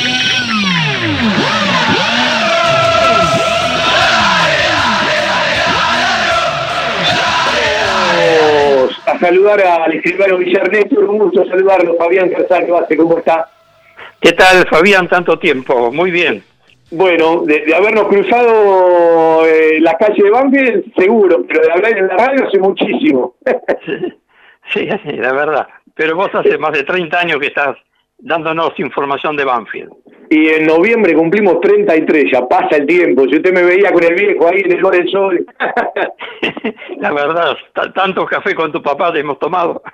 Saludar al escribano Villar Néstor, un gusto saludarlo, Fabián Casal, ¿qué hace? ¿Cómo está? ¿Qué tal, Fabián? Tanto tiempo. Muy bien. Bueno, de, de habernos cruzado eh, la calle de Banfield, seguro, pero de hablar en la radio hace muchísimo. Sí, la verdad. Pero vos hace más de 30 años que estás dándonos información de Banfield. Y en noviembre cumplimos 33, ya pasa el tiempo. Si usted me veía con el viejo ahí en el del Sol. La verdad, tanto café con tu papá te hemos tomado.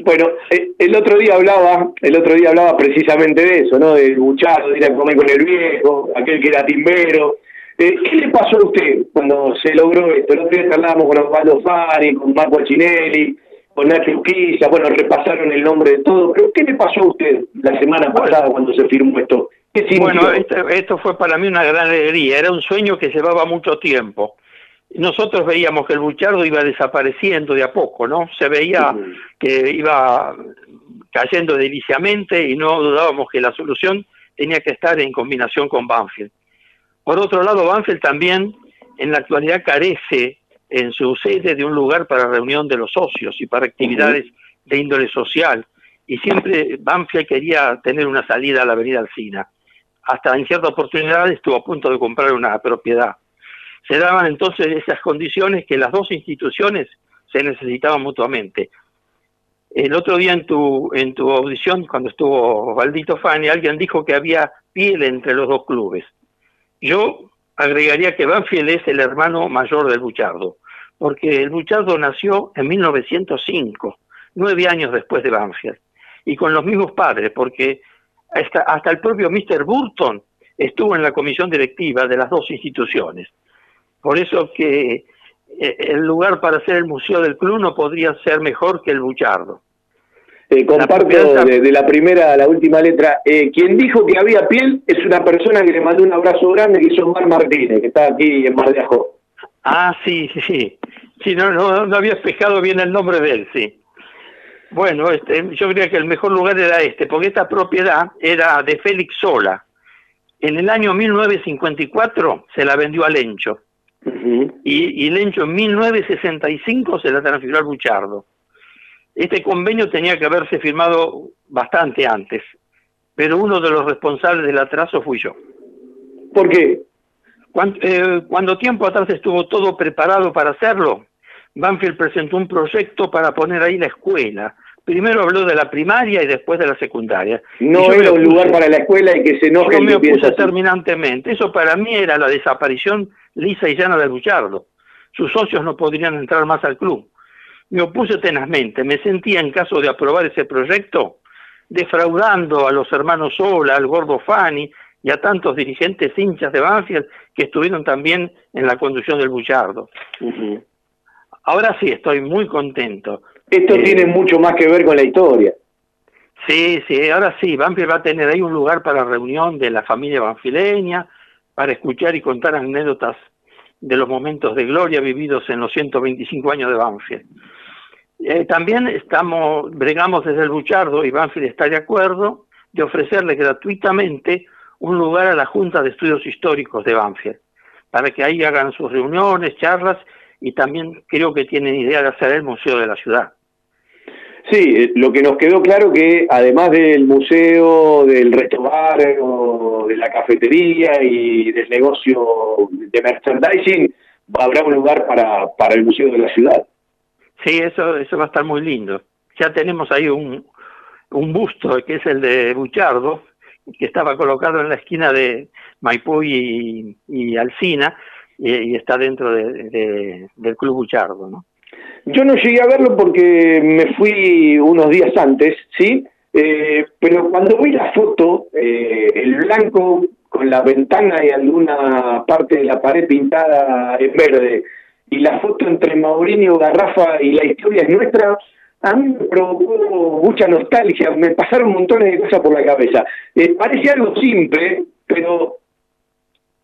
Bueno, eh, el otro día hablaba, el otro día hablaba precisamente de eso, ¿no? Del buchado, de ir a comer con el viejo, aquel que era timbero. Eh, ¿Qué le pasó a usted cuando se logró esto? El otro día hablábamos con Osvaldo Fari, con Marco Chinelli, con Urquiza, bueno, repasaron el nombre de todo, pero ¿qué le pasó a usted la semana pasada cuando se firmó esto? Bueno, esto, esto fue para mí una gran alegría. Era un sueño que llevaba mucho tiempo. Nosotros veíamos que el buchardo iba desapareciendo de a poco, ¿no? Se veía que iba cayendo deliciamente y no dudábamos que la solución tenía que estar en combinación con Banfield. Por otro lado, Banfield también en la actualidad carece en su sede de un lugar para reunión de los socios y para actividades de índole social. Y siempre Banfield quería tener una salida a la avenida Alcina. Hasta en cierta oportunidad estuvo a punto de comprar una propiedad. Se daban entonces esas condiciones que las dos instituciones se necesitaban mutuamente. El otro día en tu, en tu audición, cuando estuvo Valdito Fani, alguien dijo que había piel entre los dos clubes. Yo agregaría que Banfield es el hermano mayor del Buchardo, porque el Buchardo nació en 1905, nueve años después de Banfield, y con los mismos padres, porque hasta, hasta el propio Mr. Burton estuvo en la comisión directiva de las dos instituciones. Por eso que eh, el lugar para hacer el museo del club no podría ser mejor que el Buchardo. Eh, comparto de, de la primera a la última letra. Eh, quien dijo que había piel es una persona que le mandó un abrazo grande, que es Omar Martínez, que está aquí en Mar de Ajó. Ah, sí, sí, sí. Sí, no, no, no había fijado bien el nombre de él, sí. Bueno, este, yo creía que el mejor lugar era este, porque esta propiedad era de Félix Sola. En el año 1954 se la vendió a Lencho. y, y Lencho en 1965 se la transfirió al Buchardo. Este convenio tenía que haberse firmado bastante antes, pero uno de los responsables del atraso fui yo. ¿Por qué? Cuando, eh, cuando tiempo atrás estuvo todo preparado para hacerlo, Banfield presentó un proyecto para poner ahí la escuela. Primero habló de la primaria y después de la secundaria. No era un lugar para la escuela y que se enoje Yo me opuse terminantemente. Eso para mí era la desaparición lisa y llana del Buchardo. Sus socios no podrían entrar más al club. Me opuse tenazmente. Me sentía, en caso de aprobar ese proyecto, defraudando a los hermanos Sola, al gordo Fani y a tantos dirigentes hinchas de Banfield que estuvieron también en la conducción del Buchardo. Ahora sí, estoy muy contento. Esto Eh, tiene mucho más que ver con la historia. Sí, sí, ahora sí, Banfield va a tener ahí un lugar para reunión de la familia banfileña, para escuchar y contar anécdotas de los momentos de gloria vividos en los 125 años de Banfield. Eh, también estamos, bregamos desde el Buchardo y Banfield está de acuerdo de ofrecerle gratuitamente un lugar a la Junta de Estudios Históricos de Banfield, para que ahí hagan sus reuniones, charlas y también creo que tienen idea de hacer el Museo de la Ciudad. Sí, eh, lo que nos quedó claro que además del museo, del restaurante, o de la cafetería y del negocio de merchandising, habrá un lugar para el museo de la ciudad. Sí, eso, eso va a estar muy lindo. Ya tenemos ahí un, un busto que es el de Buchardo, que estaba colocado en la esquina de Maipú y, y Alcina, y, está dentro de, de- del Club Buchardo, ¿no? Yo no llegué a verlo porque me fui unos días antes, ¿sí? Eh, pero cuando vi la foto, eh, el blanco con la ventana y alguna parte de la pared pintada en verde, y la foto entre Mauricio Garrafa y la historia es nuestra, a mí me provocó mucha nostalgia, me pasaron montones de cosas por la cabeza. Eh, parece algo simple, pero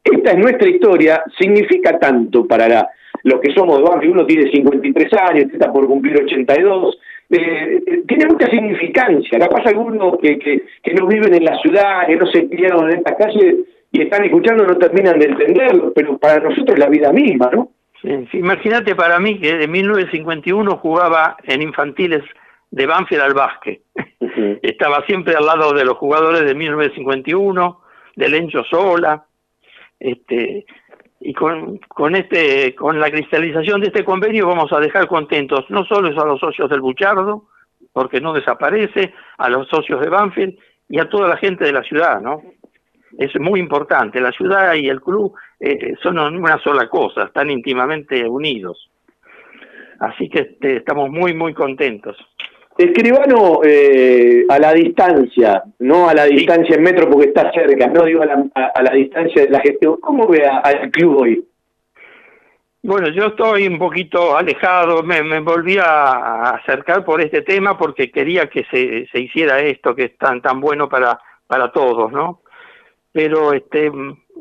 esta es nuestra historia, significa tanto para los que somos de Banfield, uno tiene 53 años, está por cumplir 82, eh, eh, tiene mucha significancia, capaz algunos que, que, que no viven en la ciudad, que no se criaron en esta calle y están escuchando no terminan de entenderlo, pero para nosotros es la vida misma, ¿no? Sí, sí, Imagínate para mí que de 1951 jugaba en infantiles de Banfield al básquet. Estaba siempre al lado de los jugadores de 1951, de Lencho Sola, este, y con, con este, con la cristalización de este convenio vamos a dejar contentos no solo a los socios del Buchardo, porque no desaparece, a los socios de Banfield y a toda la gente de la ciudad, ¿no? Es muy importante, la ciudad y el club eh, son una sola cosa, están íntimamente unidos. Así que este, estamos muy, muy contentos. Escribano eh, a la distancia, no a la distancia en metro porque está cerca, no digo a la, a, a la distancia de la gestión. ¿Cómo ve al club hoy? Bueno, yo estoy un poquito alejado, me, me volví a acercar por este tema porque quería que se, se hiciera esto que es tan, tan bueno para, para todos, ¿no? Pero este,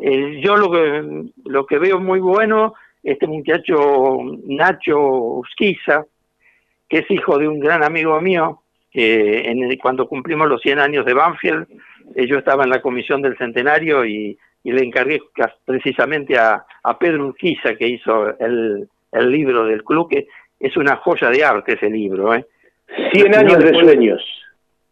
eh, yo lo que, lo que veo muy bueno, este muchacho Nacho Usquiza, que es hijo de un gran amigo mío, que en el- cuando cumplimos los 100 años de Banfield, eh, yo estaba en la comisión del centenario y, y le encargué precisamente a, a Pedro Urquiza, que hizo el, el libro del club, que es una joya de arte ese libro. ¿eh? 100 No años de sueños.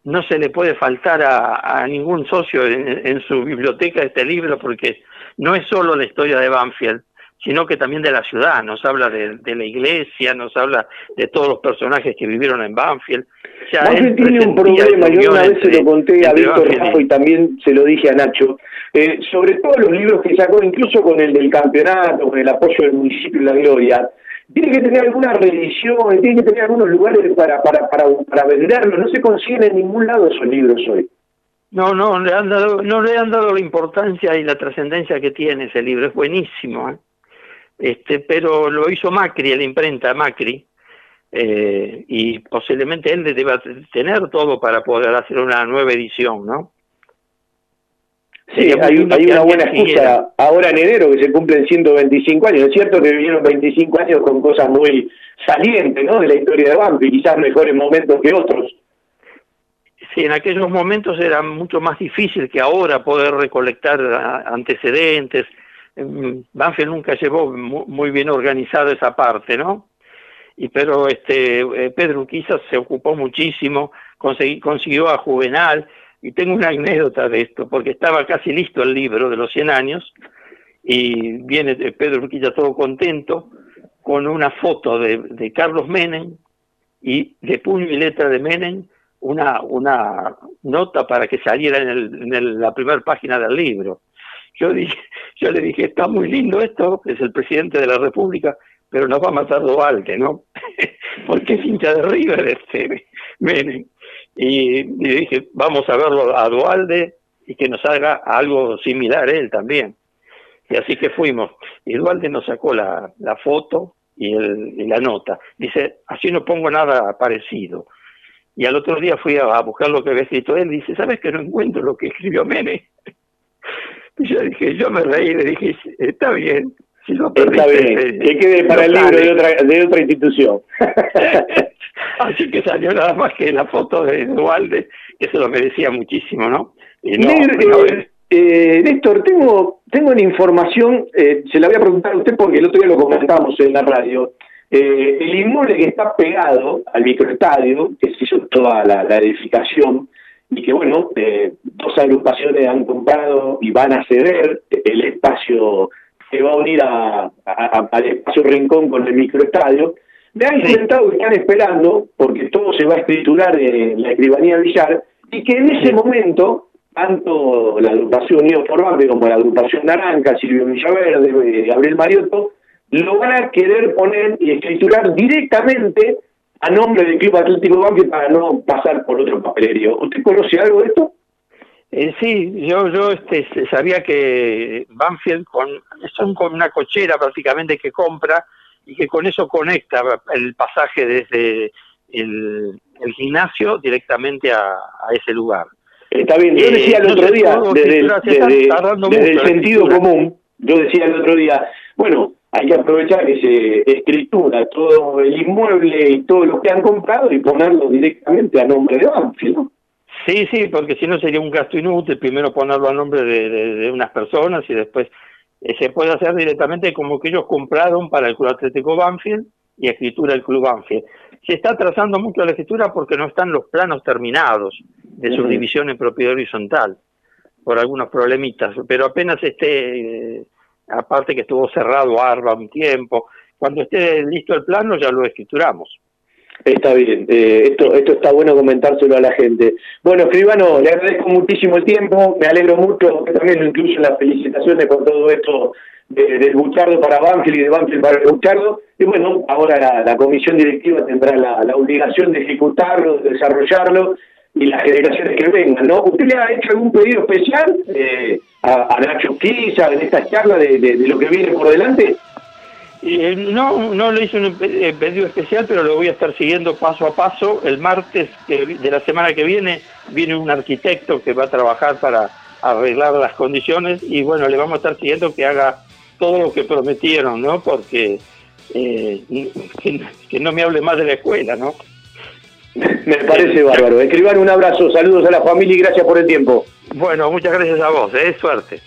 No se le puede faltar a, a ningún socio en, en su biblioteca este libro, porque no es solo la historia de Banfield, sino que también de la ciudad, nos habla de, de la iglesia, nos habla de todos los personajes que vivieron en Banfield. O sea, Banfield tiene un problema, yo una unión vez se lo conté a Víctor Raffo y también se lo dije a Nacho, eh, sobre todo los libros que sacó, incluso con el del campeonato, con el apoyo del municipio y la gloria, tiene que tener alguna reedición, tiene que tener algunos lugares para, para, para, para venderlos, no se consiguen en ningún lado esos libros hoy. No, no, le han dado, no le han dado la importancia y la trascendencia que tiene ese libro, es buenísimo, ¿eh? este, pero lo hizo Macri, la imprenta Macri, eh, y posiblemente él deba tener todo para poder hacer una nueva edición, ¿no? Sí, hay, hay una buena excusa ahora en enero que se cumplen 125 años. Es cierto que vivieron 25 años con cosas muy salientes ¿no? de la historia de Banfield, quizás mejores momentos que otros. Sí, en aquellos momentos era mucho más difícil que ahora poder recolectar antecedentes, mm, Banfield nunca llevó muy bien organizado esa parte, ¿no? Y pero este eh, Pedro Urquiza se ocupó muchísimo, consiguió a Juvenal, y tengo una anécdota de esto, porque estaba casi listo el libro de los 100 años, y viene Pedro Urquiza todo contento, con una foto de, Carlos Menem, y de puño y letra de Menem, una, una nota para que saliera en, la primera página del libro. Yo, dije, yo le dije, está muy lindo esto, es el presidente de la República, pero nos va a matar Duarte, ¿no? Porque es hincha de River este Menem. Y, le dije, vamos a verlo a Dualde y que nos haga algo similar él también. Y así que fuimos. Y Dualde nos sacó la, la foto y, el, y la nota. Dice, así no pongo nada parecido. Y al otro día fui a, buscar lo que había escrito él. Dice, ¿sabes que no encuentro lo que escribió Menem? Y yo dije, yo me reí, le dije, está bien, Está bien, que quede para el libro de otra, de otra institución. Así que salió nada más que la foto de Dualde, que se lo merecía muchísimo, ¿no? Y eh, eh, Néstor, tengo, tengo una información, eh, se la voy a preguntar a usted porque el otro día lo comentamos en la radio. el inmueble que está pegado al microestadio, que se hizo toda la, la edificación, y que bueno, dos agrupaciones han comprado y van a ceder el espacio que va a unir a, al espacio Rincón con el microestadio, me han comentado que están esperando, porque todo se va a escriturar en la escribanía Villar, y que en ese momento, tanto la agrupación Unido por como la agrupación Naranja, Silvio Villaverde, eh, Gabriel Mariotto, lo van a querer poner y escriturar directamente a nombre del Club Atlético Banque para no pasar por otro papelerio. ¿Usted conoce algo de esto? Eh, sí, yo yo este, sabía que Banfield con, son con una cochera prácticamente que compra y que con eso conecta el pasaje desde el, gimnasio directamente a, ese lugar. Está bien, yo decía el eh, otro día, desde, el sentido común, yo decía el otro día, bueno, hay que aprovechar que se escritura todo el inmueble y todo lo que han comprado y ponerlo directamente a nombre de Banfield, ¿no? Sí, sí, porque si no sería un gasto inútil, primero ponerlo a nombre de, unas personas y después eh, se puede hacer directamente como que ellos compraron para el Club Atlético Banfield y escritura el Club Banfield. Se está trazando mucho la escritura porque no están los planos terminados de subdivisión en propiedad horizontal, por algunos problemitas, pero apenas esté, eh, aparte que estuvo cerrado ARBA un tiempo, cuando esté listo el plano ya lo escrituramos. Está bien, eh, esto, esto está bueno comentárselo a la gente. Bueno, escribano, le agradezco muchísimo el tiempo, me alegro mucho, también lo incluyo las felicitaciones por todo esto del Buchardo para Banfield y de Banfield para el Buchardo. Y bueno, ahora la, comisión directiva tendrá la, obligación de ejecutarlo, de desarrollarlo y las generaciones que vengan, ¿no? ¿Usted le ha hecho algún pedido especial eh, a, Nacho Quisa en esta charla de, de lo que viene por delante? Eh, no, no le hice un pedido especial, pero lo voy a estar siguiendo paso a paso. El martes de la semana que viene viene un arquitecto que va a trabajar para arreglar las condiciones y bueno, le vamos a estar siguiendo que haga todo lo que prometieron, ¿no? Porque eh, que, no me hable más de la escuela, ¿no? Me parece bárbaro. Escriban un abrazo, saludos a la familia y gracias por el tiempo. Bueno, muchas gracias a vos, ¿eh? suerte.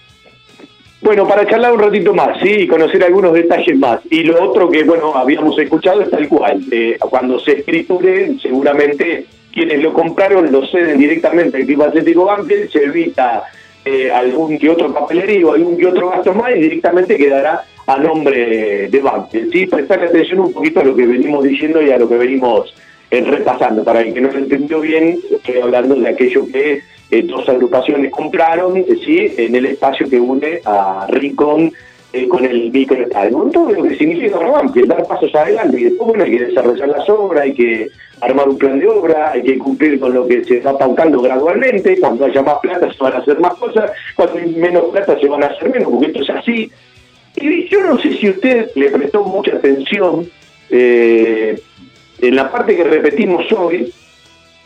Bueno, para charlar un ratito más, sí, conocer algunos detalles más. Y lo otro que, bueno, habíamos escuchado es tal cual. Eh, cuando se escriture, seguramente quienes lo compraron lo ceden directamente al Club Atlético Banfield, se evita eh, algún que otro papelerío, algún que otro gasto más y directamente quedará a nombre de Banfield. Sí, prestar atención un poquito a lo que venimos diciendo y a lo que venimos repasando. Para el que no lo entendió bien, estoy hablando de aquello que eh, dos agrupaciones compraron, eh, ¿sí? En el espacio que une a Rincón eh, con el microestadio. Todo lo que significa que dar pasos adelante y después bueno, hay que desarrollar las obras, hay que armar un plan de obra, hay que cumplir con lo que se va pautando gradualmente, cuando haya más plata se van a hacer más cosas, cuando hay menos plata se van a hacer menos, porque esto es así. Y yo no sé si usted le prestó mucha atención en la parte que repetimos hoy,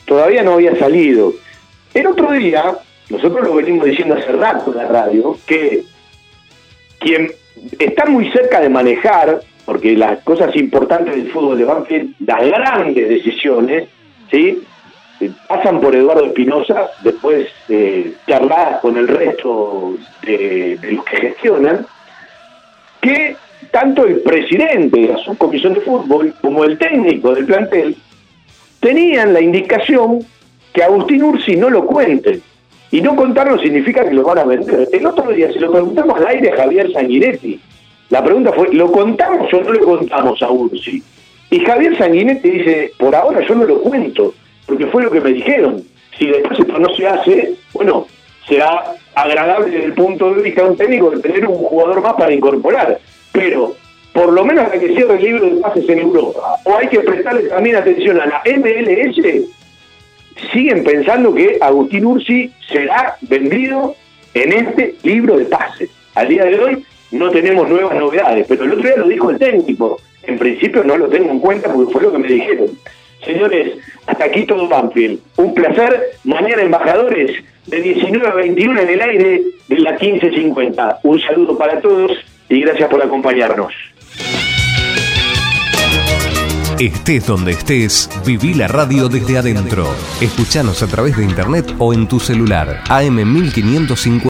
todavía no había salido. El otro día, nosotros lo venimos diciendo hace rato en la radio, que quien está muy cerca de manejar, porque las cosas importantes del fútbol de Banfield, las grandes decisiones, ¿sí? Eh, pasan por Eduardo Espinosa, después de charlar con el resto de, los que gestionan, que tanto el presidente de la subcomisión de fútbol como el técnico del plantel tenían la indicación que Agustín Ursi no lo cuente. Y no contarlo significa que lo van a vender. El otro día se lo preguntamos al aire a Javier Sanguinetti. La pregunta fue, ¿lo contamos o no le contamos a Ursi? Y Javier Sanguinetti dice, por ahora yo no lo cuento, porque fue lo que me dijeron. Si después esto no se hace, bueno, será agradable desde el punto de vista de un técnico de tener un jugador más para incorporar. Pero por lo menos hay que cierre el libro de pases en Europa, o hay que prestarle también atención a la MLS, siguen pensando que Agustín Ursi será vendido en este libro de pases. Al día de hoy no tenemos nuevas novedades, pero el otro día lo dijo el técnico. En principio no lo tengo en cuenta porque fue lo que me dijeron. Señores, hasta aquí todo Banfield. Un placer. Mañana embajadores de 19 a 21 en el aire de la 1550. Un saludo para todos y gracias por acompañarnos. Estés donde estés, viví la radio desde adentro. Escuchanos a través de internet o en tu celular. AM 1550.